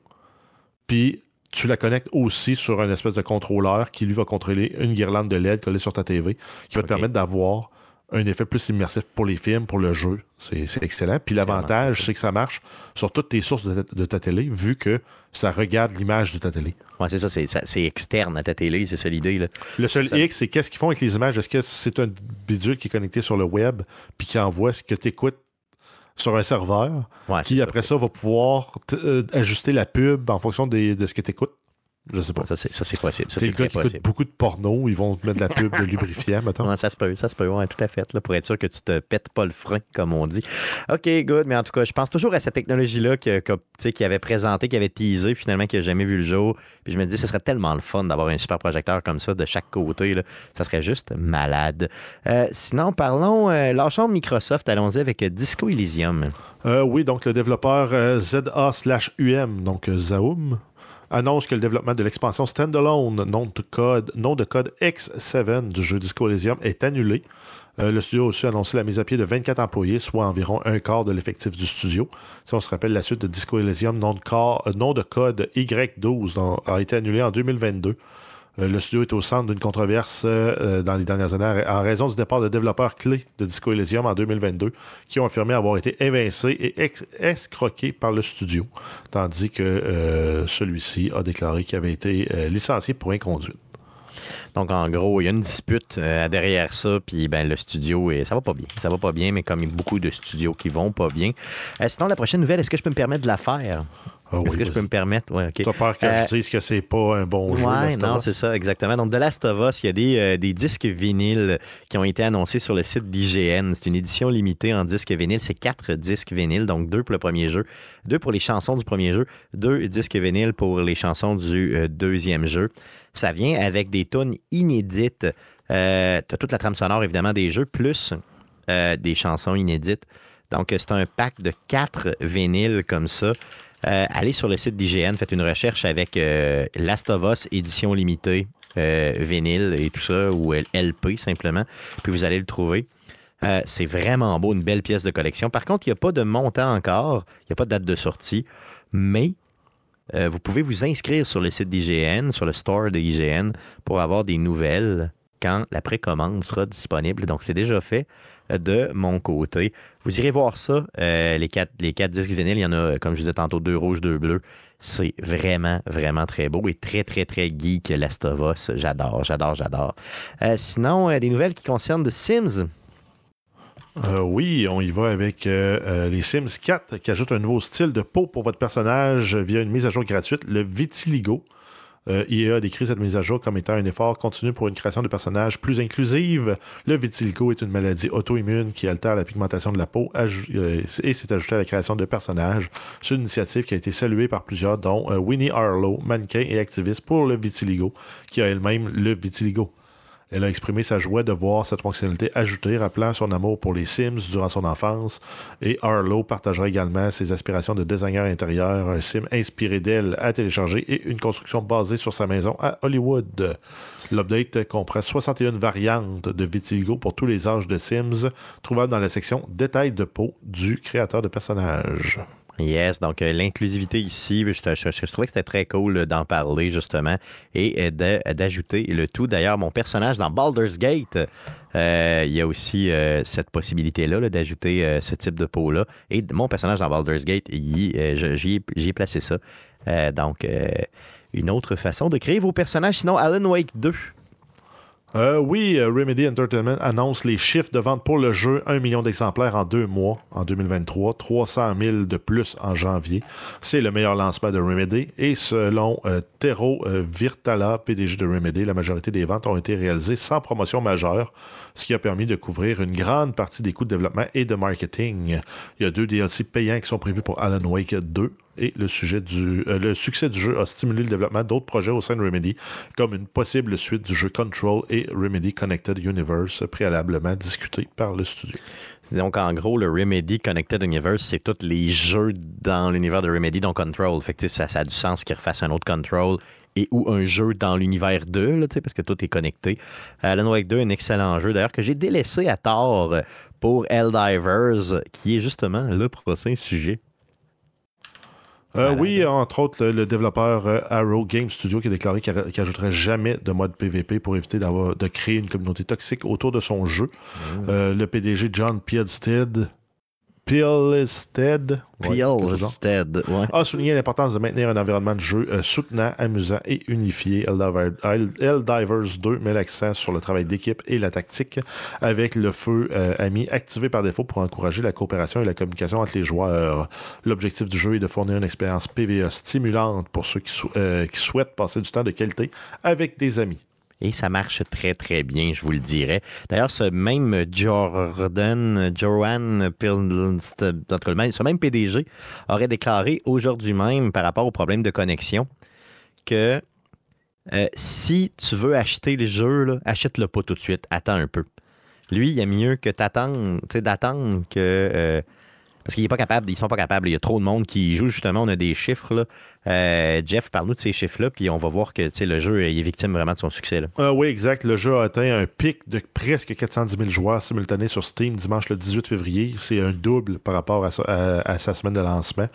Puis, tu la connectes aussi sur un espèce de contrôleur qui, lui, va contrôler une guirlande de LED collée sur ta TV, qui va te permettre d'avoir un effet plus immersif pour les films, pour le jeu. C'est excellent. Puis l'avantage, c'est que ça marche sur toutes tes sources de ta, de ta télé, vu que ça regarde l'image de ta télé. Ouais, c'est ça, c'est, externe à ta télé, c'est ça l'idée. Le seul Ça- X, c'est qu'est-ce qu'ils font avec les images? Est-ce que c'est un bidule qui est connecté sur le web, puis qui envoie ce que tu écoutes sur un serveur, Ouais, qui après ça va pouvoir euh, ajuster la pub en fonction des- de ce que tu écoutes? Je sais pas. Ça, c'est, possible. C'est le gars qui écoute beaucoup de porno, ils vont te mettre de la pub de lubrifiant, mettons. Ouais, ça se peut, ça se peut, ouais, tout à fait, là, pour être sûr que tu te pètes pas le frein, comme on dit. OK, good, mais en tout cas, je pense toujours à cette technologie-là que, qui avait présenté, qui avait teasé, finalement, qui n'a jamais vu le jour. Puis je me dis, ce serait tellement le fun d'avoir un super projecteur comme ça de chaque côté. Là. Ça serait juste malade. Euh, sinon, parlons, euh, lâchons Microsoft, allons-y avec euh, Disco Elysium. Euh, oui, donc le développeur ZA/UM, donc Zaum, annonce que le développement de l'expansion standalone nom de code, nom de code X7 du jeu Disco Elysium est annulé. Euh, le studio a aussi annoncé la mise à pied de 24 employés, soit environ un quart de l'effectif du studio. Si on se rappelle, la suite de Disco Elysium, nom de, euh, code Y12, donc, a été annulé en 2022. Euh, le studio est au centre d'une controverse euh, euh, dans les dernières années en raison du départ de développeurs clés de Disco Elysium en 2022 qui ont affirmé avoir été évincés et escroqués par le studio, tandis que celui-ci a déclaré qu'il avait été licencié pour inconduite. Donc, en gros, il y a une dispute derrière ça, puis ben, le studio, et ça va pas bien. Ça va pas bien, mais comme il y a beaucoup de studios qui vont pas bien. Sinon, la prochaine nouvelle, est-ce que je peux me permettre de la faire? Ah oui, est-ce que je peux me permettre? Ouais, OK. T'as peur que Euh, je dise que c'est pas un bon jeu? Ouais, of non, c'est ça, exactement. Donc, The Last of Us, il y a des, euh, des disques vinyles qui ont été annoncés sur le site d'IGN. C'est une édition limitée en disques vinyles. C'est quatre disques vinyles, donc deux pour le premier jeu, deux pour les chansons du premier jeu, deux disques vinyles pour les chansons du euh, deuxième jeu. Ça vient avec des tunes inédites. Euh, tu as toute la trame sonore, évidemment, des jeux, plus euh, des chansons inédites. Donc, c'est un pack de quatre vinyles comme ça. Euh, allez sur le site d'IGN, faites une recherche avec euh, Last of Us édition limitée, euh, vinyle et tout ça, ou LP simplement, puis vous allez le trouver. Euh, c'est vraiment beau, une belle pièce de collection. Par contre, il n'y a pas de montant encore, il n'y a pas de date de sortie, mais euh, vous pouvez vous inscrire sur le site d'IGN, sur le store de IGN, pour avoir des nouvelles quand la précommande sera disponible. Donc, c'est déjà fait euh, de mon côté. Vous irez voir ça. Euh, les, quatre, disques vinyles, il y en a, comme je disais tantôt, deux rouges, deux bleus. C'est vraiment, vraiment très beau et très, très, très geek, Last of Us. J'adore, j'adore, j'adore. Euh, sinon, euh, des nouvelles qui concernent The Sims? Euh, oui, on y va avec euh, euh, les Sims 4 qui ajoute un nouveau style de peau pour votre personnage via une mise à jour gratuite, le Vitiligo. Euh, EA a décrit cette mise à jour comme étant un effort continu pour une création de personnages plus inclusive. Le vitiligo est une maladie auto-immune qui altère la pigmentation de la peau euh, et s'est ajoutée à la création de personnages. C'est une initiative qui a été saluée par plusieurs, dont euh, Winnie Harlow, mannequin et activiste pour le vitiligo, qui a elle-même le vitiligo. Elle a exprimé sa joie de voir cette fonctionnalité ajoutée, rappelant son amour pour les Sims durant son enfance. Et Harlow partagera également ses aspirations de designer intérieur, un sim inspiré d'elle à télécharger et une construction basée sur sa maison à Hollywood. L'update comprend 61 variantes de vitiligo pour tous les âges de Sims, trouvables dans la section Détails de peau du créateur de personnages. Yes, donc euh, l'inclusivité ici, je, trouvais que c'était très cool euh, d'en parler justement et euh, d'ajouter le tout. D'ailleurs, mon personnage dans Baldur's Gate, il y a aussi cette possibilité-là là, d'ajouter ce type de peau-là. Et mon personnage dans Baldur's Gate, j'y ai, placé ça. Donc, une autre façon de créer vos personnages. Sinon, Alan Wake 2. Euh, oui, euh, Remedy Entertainment annonce les chiffres de vente pour le jeu. 1 million d'exemplaires en deux mois en 2023, 300 000 de plus en janvier. C'est le meilleur lancement de Remedy. Et selon euh, Tero euh, Virtala, PDG de Remedy, la majorité des ventes ont été réalisées sans promotion majeure, ce qui a permis de couvrir une grande partie des coûts de développement et de marketing. Il y a deux DLC payants qui sont prévus pour Alan Wake 2 et euh, le succès du jeu a stimulé le développement d'autres projets au sein de Remedy, comme une possible suite du jeu Control et Remedy Connected Universe, préalablement discuté par le studio. Donc, en gros, le Remedy Connected Universe, c'est tous les jeux dans l'univers de Remedy, dont Control. Fait que, ça, ça a du sens qu'ils refassent un autre Control et ou un jeu dans l'univers 2, là, tu sais, parce que tout est connecté. Alan Wake 2, un excellent jeu, d'ailleurs, que j'ai délaissé à tort pour Helldivers, qui est justement le prochain sujet. Euh, oui, entre autres, le, le développeur euh, Arrow Game Studio qui a déclaré qu'il qu'il ajouterait jamais de mode PVP pour éviter d'avoir de créer une communauté toxique autour de son jeu. Euh, le PDG John Pielstead, Pielstead, ouais, ouais. a souligné l'importance de maintenir un environnement de jeu euh, soutenant, amusant et unifié. Helldiver- Hell- Helldivers 2 met l'accent sur le travail d'équipe et la tactique avec le feu euh, ami activé par défaut pour encourager la coopération et la communication entre les joueurs. L'objectif du jeu est de fournir une expérience PVE stimulante pour ceux qui, sou- euh, qui souhaitent passer du temps de qualité avec des amis. Et ça marche très, très bien, je vous le dirais. D'ailleurs, ce même Jordan, Joanne ce même PDG aurait déclaré aujourd'hui même, par rapport au problème de connexion, que euh, si tu veux acheter le jeu, achète-le pas tout de suite, attends un peu. Lui, il y a mieux que t'attendre, d'attendre que. euh, parce qu'il est pas capable, ils sont pas capables. Il y a trop de monde qui joue. Justement, on a des chiffres. Là. Euh, Jeff, parle-nous de ces chiffres-là, puis on va voir que le jeu est victime vraiment de son succès. Euh, oui, exact. Le jeu a atteint un pic de presque 410 000 joueurs simultanés sur Steam dimanche le 18 février. C'est un double par rapport à sa, à- à sa semaine de lancement.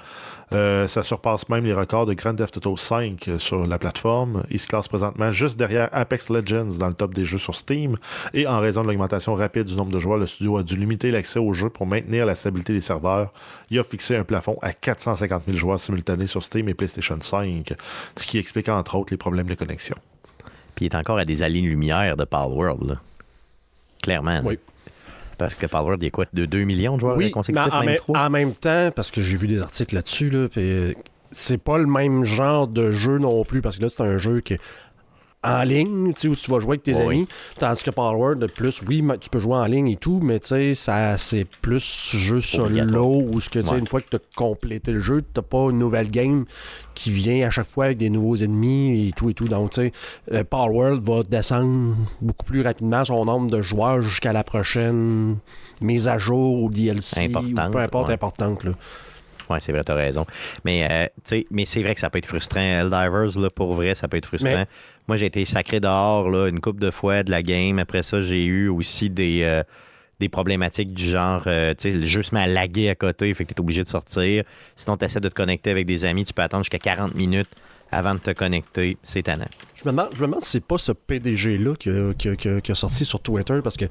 Euh, ça surpasse même les records de Grand Theft Auto 5 sur la plateforme. Il se classe présentement juste derrière Apex Legends dans le top des jeux sur Steam. Et en raison de l'augmentation rapide du nombre de joueurs, le studio a dû limiter l'accès au jeu pour maintenir la stabilité des serveurs. Il a fixé un plafond à 450 000 joueurs simultanés sur Steam et PlayStation 5, ce qui explique entre autres les problèmes de connexion. Puis il est encore à des années-lumière de Palworld. Là. Clairement. Oui. Parce que Palworld, il y a quoi? De 2 millions de joueurs Oui, mais consécutifs, en, même même- 3? en même temps, parce que j'ai vu des articles là-dessus, là, puis, euh, c'est pas le même genre de jeu non plus, parce que là, c'est un jeu qui est en ligne, tu sais, où tu vas jouer avec tes Oui, amis, tandis que Palworld, de plus, oui, tu peux jouer en ligne et tout, mais tu sais, ça, c'est plus jeu solo, où ce que, tu sais, Ouais. une fois que tu as complété le jeu, t'as pas une nouvelle game qui vient à chaque fois avec des nouveaux ennemis et tout et tout. Donc, tu sais, euh, Palworld va descendre beaucoup plus rapidement son nombre de joueurs jusqu'à la prochaine mise à jour ou DLC Importante, ou peu importe ouais. importante. Là. Ouais, c'est vrai, t'as raison. Mais, euh, sais, mais c'est vrai que ça peut être frustrant. Helldivers, là, pour vrai, ça peut être frustrant. Mais- Moi, j'ai été sacré dehors là, une couple de fois de la game. Après ça, j'ai eu aussi des, euh, des problématiques du genre, euh, tu sais, le jeu se met à laguer à côté, fait que tu es obligé de sortir. Sinon, tu essaies de te connecter avec des amis, tu peux attendre jusqu'à 40 minutes avant de te connecter. C'est tannant. Je me demande, je me demande si c'est pas ce PDG-là qui, a- qui a- qui a- qui a sorti sur Twitter parce que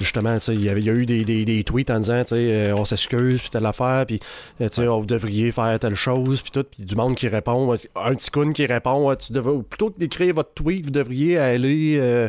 justement, il y, a eu des, des- des tweets en disant, euh, on s'excuse, puis telle affaire, puis vous devriez faire telle chose, puis tout, puis du monde qui répond, un petit coon qui répond, tu devrais, plutôt que d'écrire votre tweet, vous devriez aller. euh,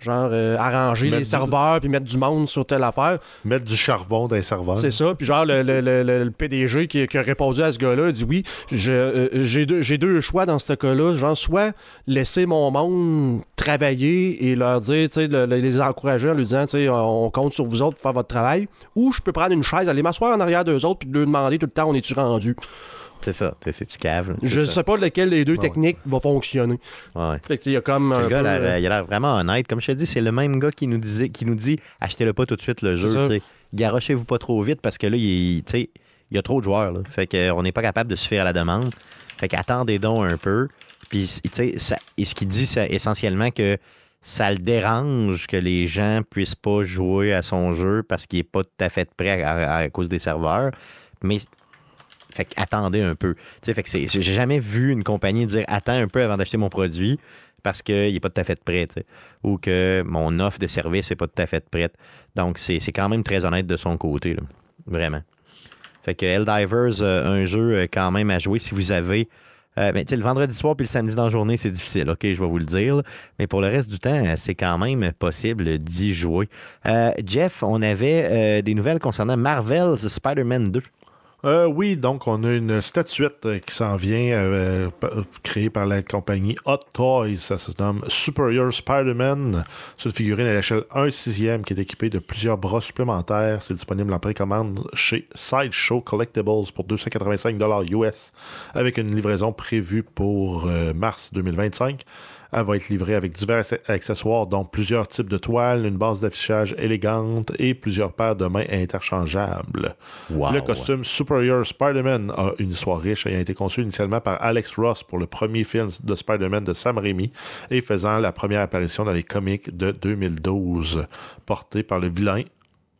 Genre euh, arranger Mettre les du- serveurs puis mettre du monde sur telle affaire. Mettre du charbon dans les serveurs. C'est ça. Puis genre, le, le- le- le- PDG qui, qui a répondu à ce gars-là a dit oui, euh, j'ai deux, deux choix dans ce cas-là. Genre, soit laisser mon monde travailler et leur dire, tu sais, les encourager en lui disant, tu sais, on compte sur vous autres pour faire votre travail. Ou je peux prendre une chaise, aller m'asseoir en arrière d'eux autres puis leur demander tout le temps, on est-tu rendu? C'est ça. C'est tu cave. Je ça. sais pas lequel des deux ouais. techniques va fonctionner. Ouais. Fait que, tu sais, il y a comme. Le un gars, peu, il a l'air- euh, il a l'air vraiment honnête. Comme je te dis, c'est le même gars qui nous, disait, qui nous dit achetez-le pas tout de suite le jeu. Garochez-vous pas trop vite parce que là, il, tu sais, il y a trop de joueurs. là. Fait qu'on n'est pas capable de suffire à la demande. Fait qu'attendez donc un peu. Puis, tu sais, ça- et ce qu'il dit, c'est essentiellement que ça le dérange que les gens puissent pas jouer à son jeu parce qu'il est pas tout à fait prêt à, à- à cause des serveurs. Mais fait qu'attendez un peu. Tu sais, fait que j'ai jamais vu une compagnie dire attends un peu avant d'acheter mon produit parce qu'il n'est pas tout à fait prêt, ou que mon offre de service n'est pas tout à fait prête. Donc, c'est quand même très honnête de son côté, vraiment. Fait que Helldivers, euh, un jeu euh, quand même à jouer si vous avez. euh, ben, le vendredi soir puis le samedi dans la journée, c'est difficile, OK, je vais vous le dire. Mais pour le reste du temps, c'est quand même possible d'y jouer. Euh, Jeff, on avait des nouvelles concernant Marvel's Spider-Man 2. Euh, oui, donc on a une statuette euh, qui s'en vient, euh, euh, créée par la compagnie Hot Toys. Ça se nomme Superior Spider-Man. C'est une figurine à l'échelle 1 sixième qui est équipée de plusieurs bras supplémentaires. C'est disponible en précommande chez Sideshow Collectibles pour 285 US avec une livraison prévue pour mars 2025. Elle va être livrée avec divers acc- accessoires, dont plusieurs types de toiles, une base d'affichage élégante et plusieurs paires de mains interchangeables. Wow. Le costume Superior Spider-Man a une histoire riche ayant été conçu initialement par Alex Ross pour le premier film de Spider-Man de Sam Raimi et faisant la première apparition dans les comics de 2012, porté par le vilain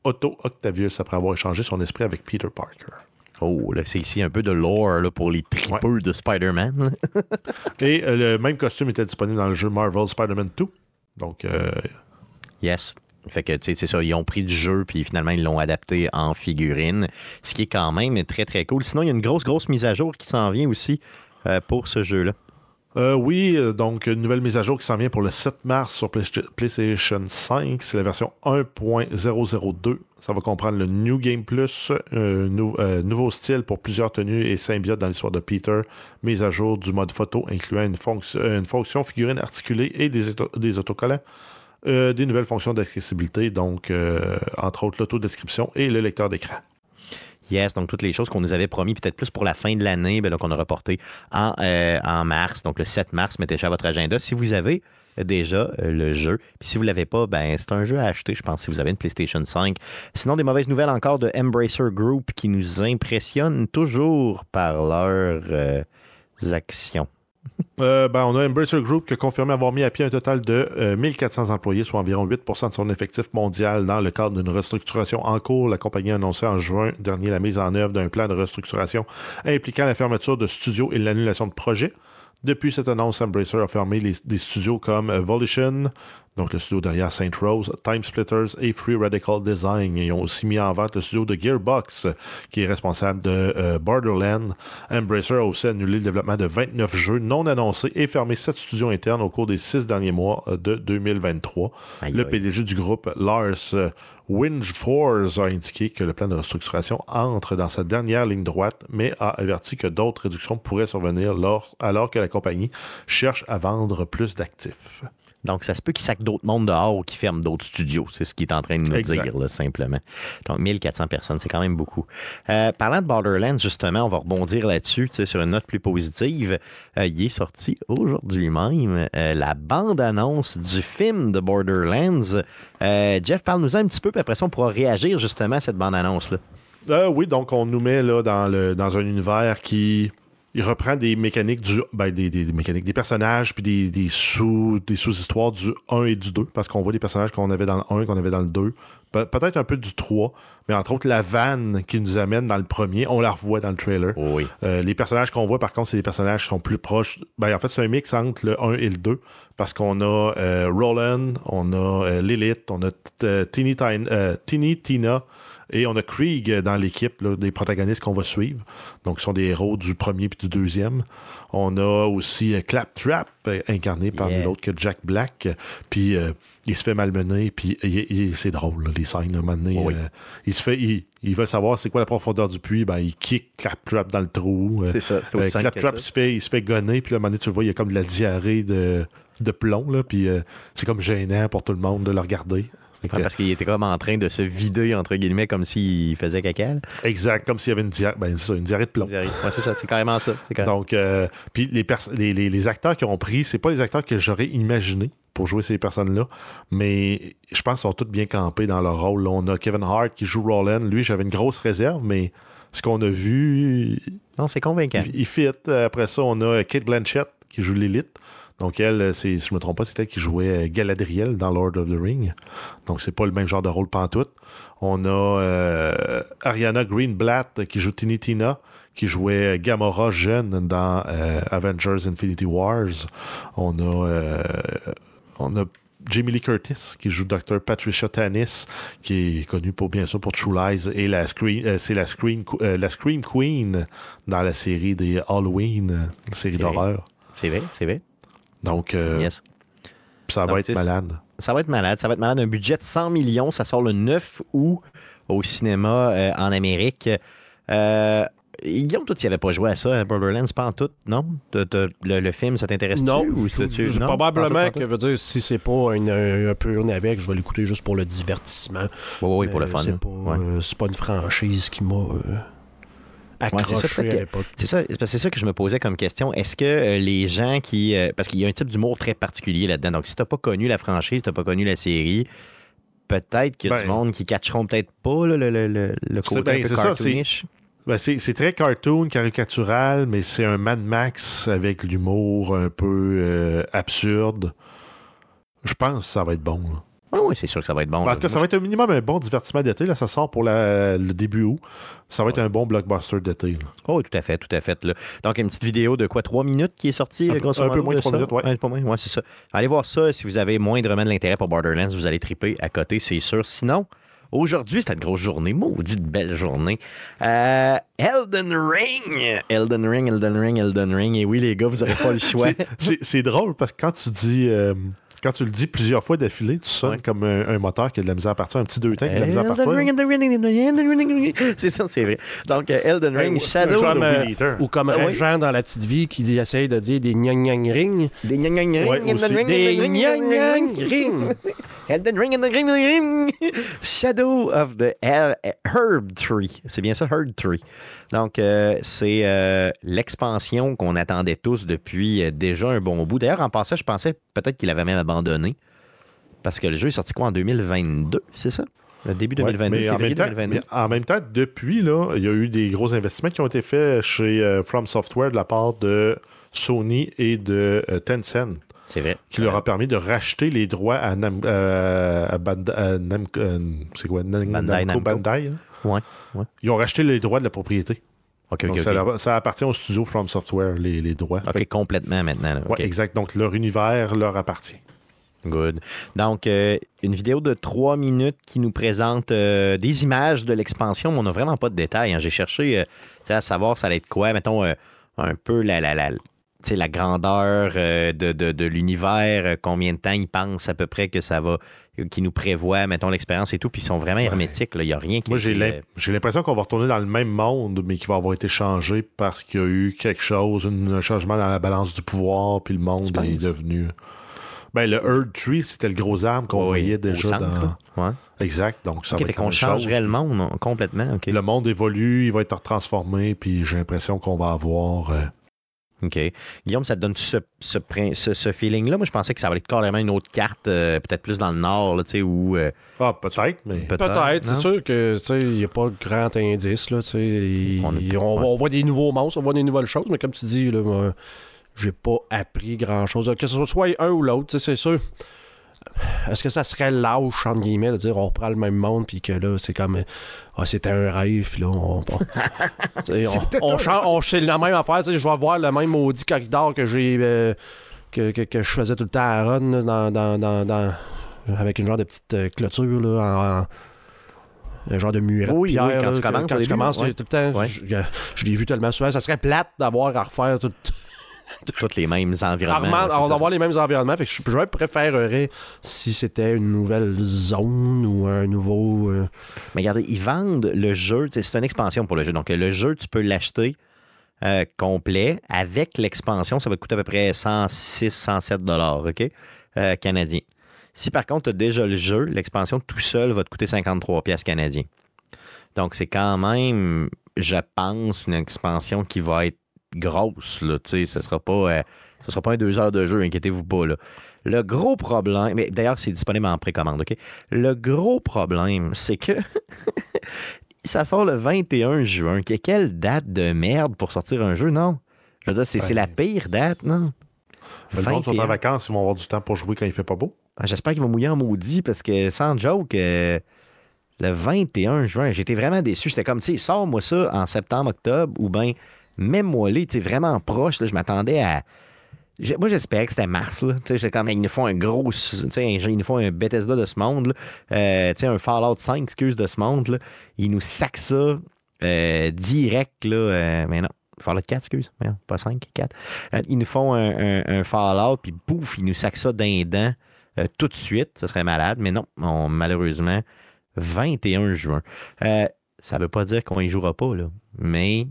Otto Octavius après avoir échangé son esprit avec Peter Parker. Oh, là, c'est ici un peu de lore là, pour les tripeux de Spider-Man. Et euh, le même costume était disponible dans le jeu Marvel Spider-Man 2. Donc, euh, Yes. Fait que, tu sais, c'est ça, ils ont pris du jeu, puis finalement, ils l'ont adapté en figurine, ce qui est quand même très, très cool. Sinon, il y a une grosse, grosse mise à jour qui s'en vient aussi euh, pour ce jeu-là. Euh, oui, euh, donc une nouvelle mise à jour qui s'en vient pour le 7 mars sur Play- PlayStation 5. C'est la version 1.002. Ça va comprendre le New Game Plus, un nou- euh, nouveau style pour plusieurs tenues et symbiotes dans l'histoire de Peter, mise à jour du mode photo incluant une, fonction- une fonction figurine articulée et des, des autocollants. Euh, des nouvelles fonctions d'accessibilité, donc euh, entre autres l'autodescription et le lecteur d'écran. Yes, donc toutes les choses qu'on nous avait promis, peut-être plus pour la fin de l'année, ben, donc on a reporté en, euh, en mars, donc le 7 mars, mettez ça à votre agenda. Si vous avez euh, déjà euh, le jeu, puis si vous ne l'avez pas, ben c'est un jeu à acheter, je pense, si vous avez une PlayStation 5. Sinon, des mauvaises nouvelles encore de Embracer Group qui nous impressionnent toujours par leurs actions. Euh, ben, on a Embracer Group qui a confirmé avoir mis à pied un total de euh, 1400 employés, soit environ 8% de son effectif mondial dans le cadre d'une restructuration en cours. La compagnie a annoncé en juin dernier la mise en œuvre d'un plan de restructuration impliquant la fermeture de studios et l'annulation de projets. Depuis cette annonce, Embracer a fermé des studios comme euh, Volition, donc le studio derrière Saint Rose, Time Splitters et Free Radical Design. Ils ont aussi mis en vente le studio de Gearbox, qui est responsable de euh, Borderlands. Embracer a aussi annulé le développement de 29 jeux non annoncés et fermé 7 studios internes au cours des 6 derniers mois euh, de 2023. Aïe, le aïe. PDG du groupe, Lars euh, Wingefors, a indiqué que le plan de restructuration entre dans sa dernière ligne droite, mais a averti que d'autres réductions pourraient survenir lors- alors que la compagnie cherche à vendre plus d'actifs. Donc, ça se peut qu'ils sacent d'autres mondes dehors ou qu'ils ferment d'autres studios. C'est ce qu'il est en train de nous Exact. dire, là, simplement. Donc, 1400 personnes, c'est quand même beaucoup. Euh, parlant de Borderlands, justement, on va rebondir là-dessus, sur une note plus positive. Euh, il est sorti aujourd'hui même euh, la bande-annonce du film de Borderlands. Jeff, parle-nous un petit peu, puis après ça, on pourra réagir justement à cette bande-annonce-là. Oui, donc on nous met là dans, le, dans un univers qui. Il reprend des mécaniques du ben, des, personnages puis des, sous des sous-histoires du 1 et du 2 parce qu'on voit des personnages qu'on avait dans le 1 qu'on avait dans le 2 Pe- peut-être un peu du 3 mais entre autres la vanne qui nous amène dans le premier on la revoit dans le trailer oui. Euh, les personnages qu'on voit, par contre, c'est des personnages qui sont plus proches. Ben, en fait, c'est un mix entre le 1 et le 2. Parce qu'on a euh, Roland, on a euh, Lilith, on a Tini, Tina- et on a Krieg dans l'équipe des protagonistes qu'on va suivre. Donc, ce sont des héros du premier et du deuxième. On a aussi Claptrap, incarné par Yeah. nul autre que Jack Black. Puis, euh, il se fait malmener, puis c'est drôle, là, les scènes. là, Oui. euh, il se fait, il, il veut savoir c'est quoi la profondeur du puits, ben, il kick Claptrap dans le trou. Euh, C'est ça. C'est euh, Claptrap, se, fait, il se fait gonner, puis là, à un moment donné, tu le vois, il y a comme de la diarrhée de, de plomb, là, puis euh, c'est comme gênant pour tout le monde de le regarder. Que, Parce qu'il était comme en train de se vider, entre guillemets, comme s'il faisait caca. exact, comme s'il y avait une diarrhée, ben, une diarrhée de plomb. Ouais, c'est ça, c'est carrément ça. Carrément- Donc, euh, puis les, pers- les, les- les acteurs qui ont pris, c'est pas les acteurs que j'aurais imaginé pour jouer ces personnes-là, mais je pense qu'ils sont tous bien campés dans leur rôle. là. On a Kevin Hart qui joue Roland. Lui, j'avais une grosse réserve, mais ce qu'on a vu, Non, c'est convaincant. Il, il fit. Après ça, on a Kate Blanchett qui joue Lilith. Donc, elle, si je me trompe pas, c'est elle qui jouait Galadriel dans Lord of the Ring. Donc, c'est pas le même genre de rôle pantoute. On a euh, Ariana Greenblatt qui joue Tini Tina, qui jouait Gamora jeune dans euh, Avengers Infinity Wars. On a, euh, on a Jamie Lee Curtis qui joue Dr. Patricia Tanis, qui est connue pour bien sûr pour True Lies et la Scream, euh, c'est la Scream, euh, la Scream Queen dans la série des Halloween, la série d'horreur. C'est vrai, c'est vrai. Donc, euh, Yes. ça va Donc, être malade. Ça va être malade. Ça va être malade. Un budget de 100 millions. Ça sort le 9 août au cinéma en Amérique. Guillaume, toi, tu n'avais pas joué à ça, à Borderlands, pas en tout, non? Le, le film, ça t'intéresse Non, ou tu- non? probablement que je veux dire, si c'est pas un, un, un peu avec, je vais l'écouter juste pour le divertissement. Oui, oui, pour le Euh, fun. C'est là. pas, Ouais. euh, pas une franchise qui m'a euh, c'est accroché ça. C'est ça, que c'est ça que je me posais comme question. Est-ce que euh, les gens qui. euh, parce qu'il y a un type d'humour très particulier là-dedans. Donc, si tu n'as pas connu la franchise, tu n'as pas connu la série, peut-être qu'il y a Ben, du monde qui catcheront peut-être pas là, le, le, le, côté ben, un peu ça, cartoonish. Ben, c'est, c'est très cartoon, caricatural, mais c'est un Mad Max avec l'humour un peu euh, absurde. Je pense que ça va être bon. là. Oui, oui, c'est sûr que ça va être bon. en là. tout cas, ça va être un minimum un bon divertissement d'été. Là, ça sort pour la- le début août. Ça va être un bon blockbuster d'été. Oh, tout à fait, tout à fait. là. Donc, une petite vidéo de quoi, trois minutes qui est sortie, Un grosso un peu moins de trois ça? minutes, ouais. Un peu moins, ouais, c'est ça. Allez voir ça si vous avez moindrement de l'intérêt pour Borderlands, vous allez triper à côté, c'est sûr. Sinon, aujourd'hui, c'était une grosse journée, maudite belle journée. Euh, Elden Ring! Elden Ring, Elden Ring, Elden Ring. Et oui, les gars, vous n'aurez pas le choix. C'est, drôle parce que quand tu dis. euh, quand tu le dis plusieurs fois d'affilée, tu sonnes Ouais. comme un, un moteur qui a de la misère à partir, un petit deux temps qui a de la misère à Elden partir. Ring, Elden Ring, Elden Ring, Elden Ring, Elden Ring. C'est ça, c'est vrai. Donc, euh, Elden Ring, Ouais, Shadow. Comme, of euh. Ou comme Ah oui. Régent dans La Petite Vie qui essaye de dire des gnang gnang ring. Des gnang gnang ring, Ouais, Elden aussi. Ring, Des gnang Elden Ring. gnang ring. Elden Ring, Elden Ring, Elden Ring. Shadow of the Her- Herb Tree. C'est bien ça, Herb Tree. Donc, euh, c'est euh, l'expansion qu'on attendait tous depuis euh, déjà un bon bout. D'ailleurs, en passant, je pensais peut-être qu'il avait même abandonné. Parce que le jeu est sorti quoi en 2022, c'est ça? Le début Ouais, 2022, mais, en février même temps, 2022. mais en même temps, depuis, là, il y a eu des gros investissements qui ont été faits chez euh, From Software de la part de Sony et de Tencent, C'est vrai. qui leur a permis de racheter les droits à, Nam- euh, à Banda- à Namco, euh, c'est quoi, Nam- Bandai Namco Namco. Bandai, hein? Ouais, ouais. Ils ont racheté les droits de la propriété. Donc, ça, appartient au studio From Software, les, les droits. OK, complètement maintenant. OK. exact. Donc, leur univers leur appartient. Good. Donc, euh, une vidéo de trois minutes qui nous présente euh, des images de l'expansion, mais on n'a vraiment pas de détails. hein. J'ai cherché euh, à savoir ça allait être quoi, mettons, un peu la, la, la, la grandeur euh, de, de- de l'univers, euh, combien de temps ils pensent à peu près que ça va, euh, qui nous prévoit, mettons, l'expérience et tout, puis ils sont vraiment hermétiques. Il n'y a rien qui. Moi, j'ai l'impression qu'on va retourner dans le même monde, mais qui va avoir été changé parce qu'il y a eu quelque chose, une- un changement dans la balance du pouvoir, puis le monde est devenu. Ben, le Earth Tree, c'était le gros arbre qu'on oui, voyait déjà centre, dans. Ouais. Exact. Donc, ça va être qu'on changerait chose. le monde complètement. Le monde évolue, il va être transformé, puis j'ai l'impression qu'on va avoir euh, OK. Guillaume, ça te donne ce, ce, ce- ce feeling-là? Moi, je pensais que ça allait être carrément une autre carte, euh, peut-être plus dans le nord, là, tu sais, où... euh, Ah, peut-être, mais. Peut-être, non? c'est sûr que tu sais, il n'y a pas de grand indice. Là, tu sais, On est- on, ouais. on voit des nouveaux monstres, on voit des nouvelles choses, mais comme tu dis, là, j'ai pas appris grand-chose. Que ce soit un ou l'autre, c'est sûr. Est-ce que ça serait lâche, entre guillemets, de dire on reprend le même monde, puis que là, c'est comme. Ah, c'était un rêve, puis là, on. on, change, on- c'est la même affaire, je vais avoir le même maudit corridor que j'ai. euh, que, que- que je faisais tout le temps à Run, là, dans, dans, dans, dans- avec une genre de petite euh, clôture, là, en- en un genre de muret Oui, de pierre. oui, quand là, tu commences, au quand tu début, commences, ouais. tout le temps. Ouais. Je, je l'ai vu tellement souvent. Ça serait plate d'avoir à refaire tout. tous les mêmes environnements. Ouais, c'est ça. d'avoir les mêmes environnements. Fait que je, je préférerais si c'était une nouvelle zone ou un nouveau. euh, Mais regardez, ils vendent le jeu, c'est une expansion pour le jeu. Donc, le jeu, tu peux l'acheter euh, complet. Avec l'expansion, ça va te coûter à peu près 106, 107 dollars, OK? Euh, canadiens. Si par contre, tu as déjà le jeu, l'expansion tout seul va te coûter 53 pièces canadiens. Donc, c'est quand même, je pense, une expansion qui va être grosse. Là, tu sais, ce ne sera, pas, euh, ce sera pas un deux heures de jeu, inquiétez-vous pas. Là. Le gros problème, mais d'ailleurs, c'est disponible en précommande, OK? Le gros problème, c'est que ça sort le 21 juin. Que- Quelle date de merde pour sortir un jeu, non? Je veux dire, c'est la pire date, non? Mais le monde sont 21. en vacances, ils vont avoir du temps pour jouer quand il fait pas beau. Ah, J'espère qu'il va mouiller en maudit parce que sans joke, euh, le 21 juin, j'étais vraiment déçu. J'étais comme, tu sais, sors-moi ça en septembre, octobre ou bien tu sais, vraiment proche. là, je m'attendais à. Moi, j'espérais que c'était mars. Comme, ils nous font un gros. ils nous font un Bethesda de ce monde. là. Euh, un Fallout 5, excuse, de ce monde. Ils nous sacent ça euh, direct. Là, euh, mais non. Fallout 4, excuse. Voyons, pas 5, 4. Euh, ils nous font un, Fallout, puis bouf, ils nous sacent ça d'un dent tout de suite. Ce serait malade. Mais non, on- malheureusement, 21 juin. Ça veut pas dire qu'on y jouera pas, là. Mais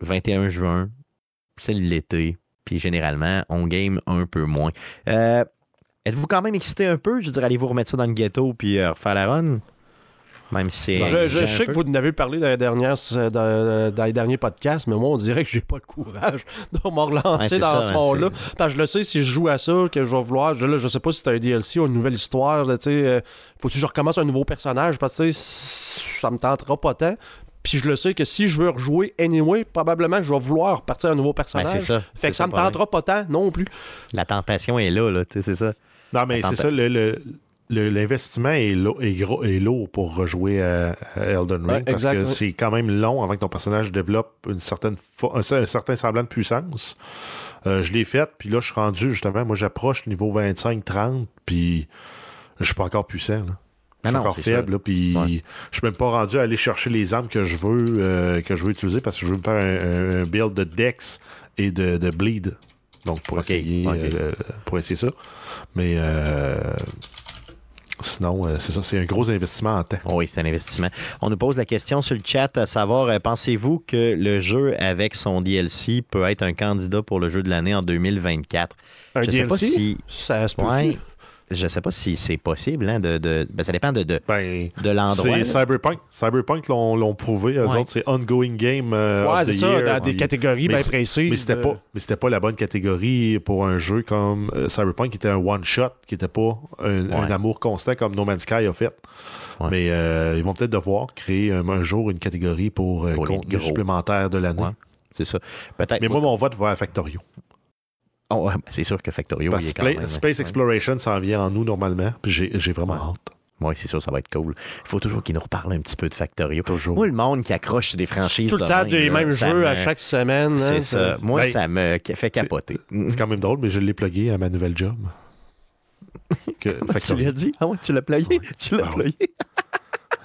21 juin, c'est l'été. Puis généralement, on game un peu moins. Euh, Êtes-vous quand même excité un peu? Je veux dire, allez-vous remettre ça dans le ghetto puis euh, refaire la run? Même si c'est. Je, je sais que vous en avez parlé dans les, dernières, dans, dans les derniers podcasts, mais moi, on dirait que j'ai pas le courage de me relancer Ouais, dans ça, ce hein, monde-là. Parce que je le sais, si je joue à ça, que je vais vouloir. Je, là, je sais pas si c'est un DLC ou une nouvelle histoire. tu sais, euh, faut-tu que je recommence un nouveau personnage? Parce que ça me tentera pas tant. Puis je le sais que si je veux rejouer anyway, probablement que je vais vouloir partir un nouveau Ben, personnage. c'est ça. Fait que ça me pareil. tentera pas tant non plus. La tentation est là, là. tu sais, C'est ça. Non, mais c'est ça, le- le- le- l'investissement est, lo- est gros, est lourd pour rejouer à, à Elden Ring Ouais, parce exact, que ouais. c'est quand même long avant que ton personnage développe une certaine un certain semblant de puissance. Euh, je l'ai fait, puis là, je suis rendu justement, moi, j'approche le niveau 25-30, puis je suis pas encore puissant. Là. Je suis encore c'est faible, là, puis Ouais. je suis même pas rendu à aller chercher les armes que je veux euh, que je veux utiliser parce que je veux me faire un, build de Dex et de, de Bleed. Donc pour essayer euh, pour essayer ça. Mais euh, sinon, euh, c'est ça, c'est un gros investissement en temps. Oui, c'est un investissement. On nous pose la question sur le chat à savoir, pensez-vous que le jeu avec son DLC peut être un candidat pour le jeu de l'année en 2024? Un Je sais DLC, pas si. ça se peut. Ouais, je sais pas si c'est possible. Hein, de, de- ben, ça dépend de, de, Ben, de l'endroit. c'est. Cyberpunk. Cyberpunk l'ont l'ont prouvé. Eux Ouais. autres, c'est ongoing game. euh, Ouais, of c'est the ça, year. dans des catégories mais bien précises. Mais c'était pas, mais c'était pas la bonne catégorie pour un jeu comme euh, Cyberpunk qui était un one shot, qui était pas un, amour constant comme No Man's Sky a fait. Ouais. Mais euh, ils vont peut-être devoir créer un, un jour une catégorie pour, euh, Pour contenu supplémentaire de l'année. Ouais. C'est ça. Peut-être. Mais moi, mon vote va à Factorio. Oh, ouais, ben, c'est sûr que Factorio, Parce il est quand même, Space ouais. Exploration s'en vient en nous normalement. Puis j'ai vraiment hâte. Oui, c'est sûr, ça va être cool. Il faut toujours qu'ils nous reparlent un petit peu de Factorio. Toujours. Moi, le monde qui accroche sur des franchises. Tout le de temps même, des mêmes jeux me- à chaque semaine. C'est hein, ça. Moi, Ben, ça me fait capoter. C'est quand même drôle, mais je l'ai plugué à ma nouvelle job. Que Tu l'as dit? Ah ouais, tu l'as playé? Tu l'as Ah ouais.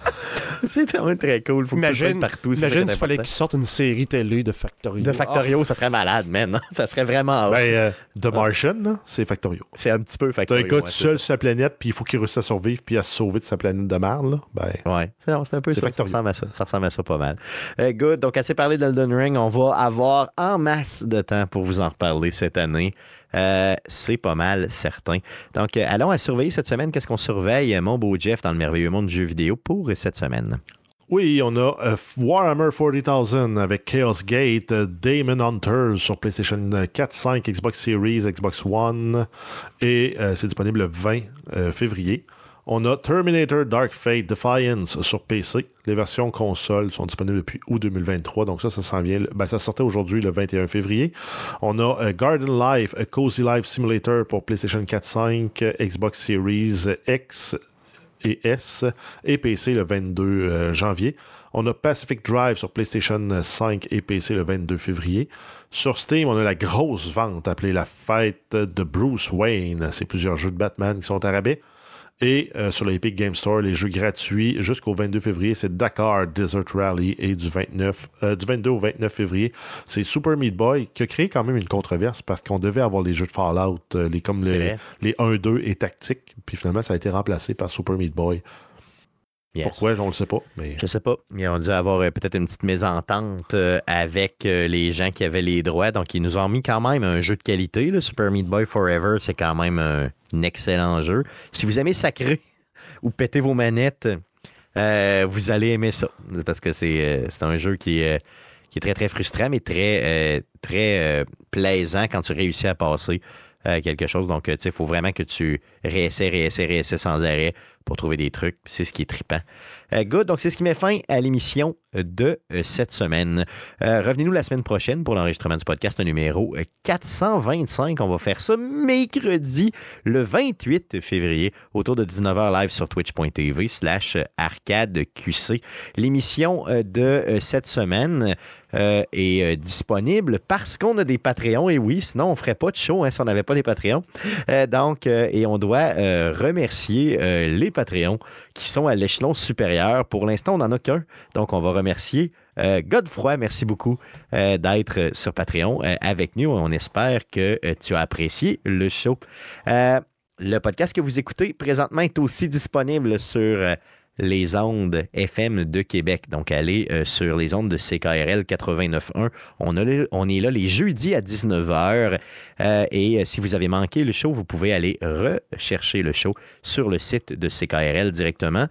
c'est vraiment très cool. Faut Imagine, partout. ça imagine s'il fallait qu'ils sortent une série télé de Factorio. De Factorio, ça serait malade, man. Ça serait vraiment. Ben, euh, The Martian, là, c'est Factorio. c'est un petit peu T'as Factorio. un gars ouais, tout seul sur sa planète, puis il faut qu'il réussisse à survivre, puis à se sauver de sa planète de merde, là. Ben, ça. Ouais, c'est un peu ça. Ça Factorio. ressemble à ça. Ça ressemble à ça pas mal. Euh, good. Donc, assez parlé d'Elden Ring. On va avoir en masse de temps pour vous en reparler cette année. Euh, c'est pas mal certain. Donc, euh, allons à surveiller cette semaine. Qu'est-ce qu'on surveille, mon beau Jeff, dans le merveilleux monde du jeu vidéo pour cette semaine? Oui, on a euh, Warhammer 40,000 avec Chaos Gate, euh, Damon Hunters sur PlayStation 4, 5, Xbox Series, Xbox One, et euh, c'est disponible le 20 euh, février. On a Terminator Dark Fate Defiance sur PC. Les versions console sont disponibles depuis août 2023, donc ça, ça s'en vient. Ben, ça sortait aujourd'hui le 21 février. On a euh, Garden Life, a Cozy Life Simulator pour PlayStation 4, 5, Xbox Series X et S et PC le 22 euh, janvier. On a Pacific Drive sur PlayStation 5 et PC le 22 février. Sur Steam, on a la grosse vente appelée la fête de Bruce Wayne. C'est plusieurs jeux de Batman qui sont à rabais. Et euh, sur l'Epic Game Store, les jeux gratuits jusqu'au 22 février, c'est Dakar Desert Rally. Et du, 29, euh, du 22 au 29 février, c'est Super Meat Boy qui a créé quand même une controverse parce qu'on devait avoir les jeux de Fallout, euh, les, comme les, les 1, 2 et tactiques. Puis finalement, ça a été remplacé par Super Meat Boy. Yes. Pourquoi, on le sait pas. Mais Je sais pas. Ils ont dû avoir euh, peut-être une petite mésentente euh, avec euh, les gens qui avaient les droits. Donc, ils nous ont mis quand même un jeu de qualité. là. Super Meat Boy Forever, c'est quand même un, excellent jeu. Si vous aimez sacrer ou péter vos manettes, vous allez aimer ça. Parce que c'est un jeu qui est, qui est très, très frustrant, mais très, très plaisant quand tu réussis à passer euh, quelque chose. Donc, tu sais, il faut vraiment que tu réessais, réessais, réessais sans arrêt pour trouver des trucs. C'est ce qui est trippant. Euh, good. Donc, c'est ce qui met fin à l'émission de euh, cette semaine. Euh, Revenez-nous la semaine prochaine pour l'enregistrement du podcast numéro euh, 425. On va faire ça mercredi, le 28 février, autour de 19h live sur twitch.tv slash arcadeqc. L'émission euh, de cette semaine est disponible parce qu'on a des Patreons. Et oui, sinon, on ne ferait pas de show hein, si on n'avait pas des Patreons. Donc, et on doit remercier les qui sont à l'échelon supérieur. Pour l'instant, on n'en a qu'un. Donc, on va remercier euh, Godefroy. Merci beaucoup euh, d'être euh, sur Patreon euh, avec nous. On espère que tu as apprécié le show. Le podcast que vous écoutez présentement est aussi disponible sur les ondes FM de Québec. Donc, allez euh, sur les ondes de CKRL 89.1. On, est là les jeudis à 19h. Euh, et euh, si vous avez manqué le show, vous pouvez aller rechercher le show sur le site de CKRL directement.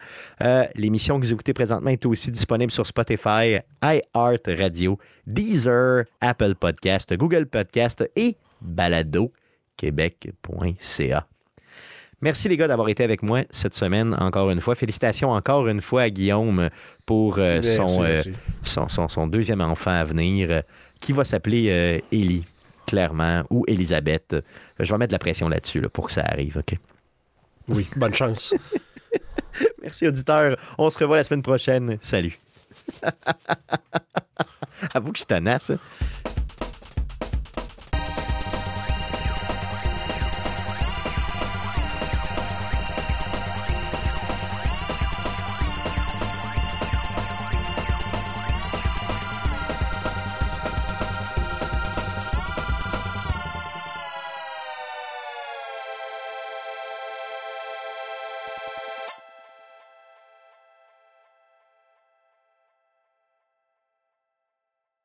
L'émission que vous écoutez présentement est aussi disponible sur Spotify, iHeart Radio, Deezer, Apple Podcast, Google Podcast et baladoquebec.ca. Merci les gars d'avoir été avec moi cette semaine encore une fois. Félicitations encore une fois à Guillaume pour euh, Merci, son, euh, son, son- son deuxième enfant à venir euh, qui va s'appeler Élie, clairement, ou Elisabeth. Je vais mettre de la pression là-dessus là, pour que ça arrive. OK? Oui, bonne chance. Merci auditeur. On se revoit la semaine prochaine. Salut. Avoue que je suis tenace. hein.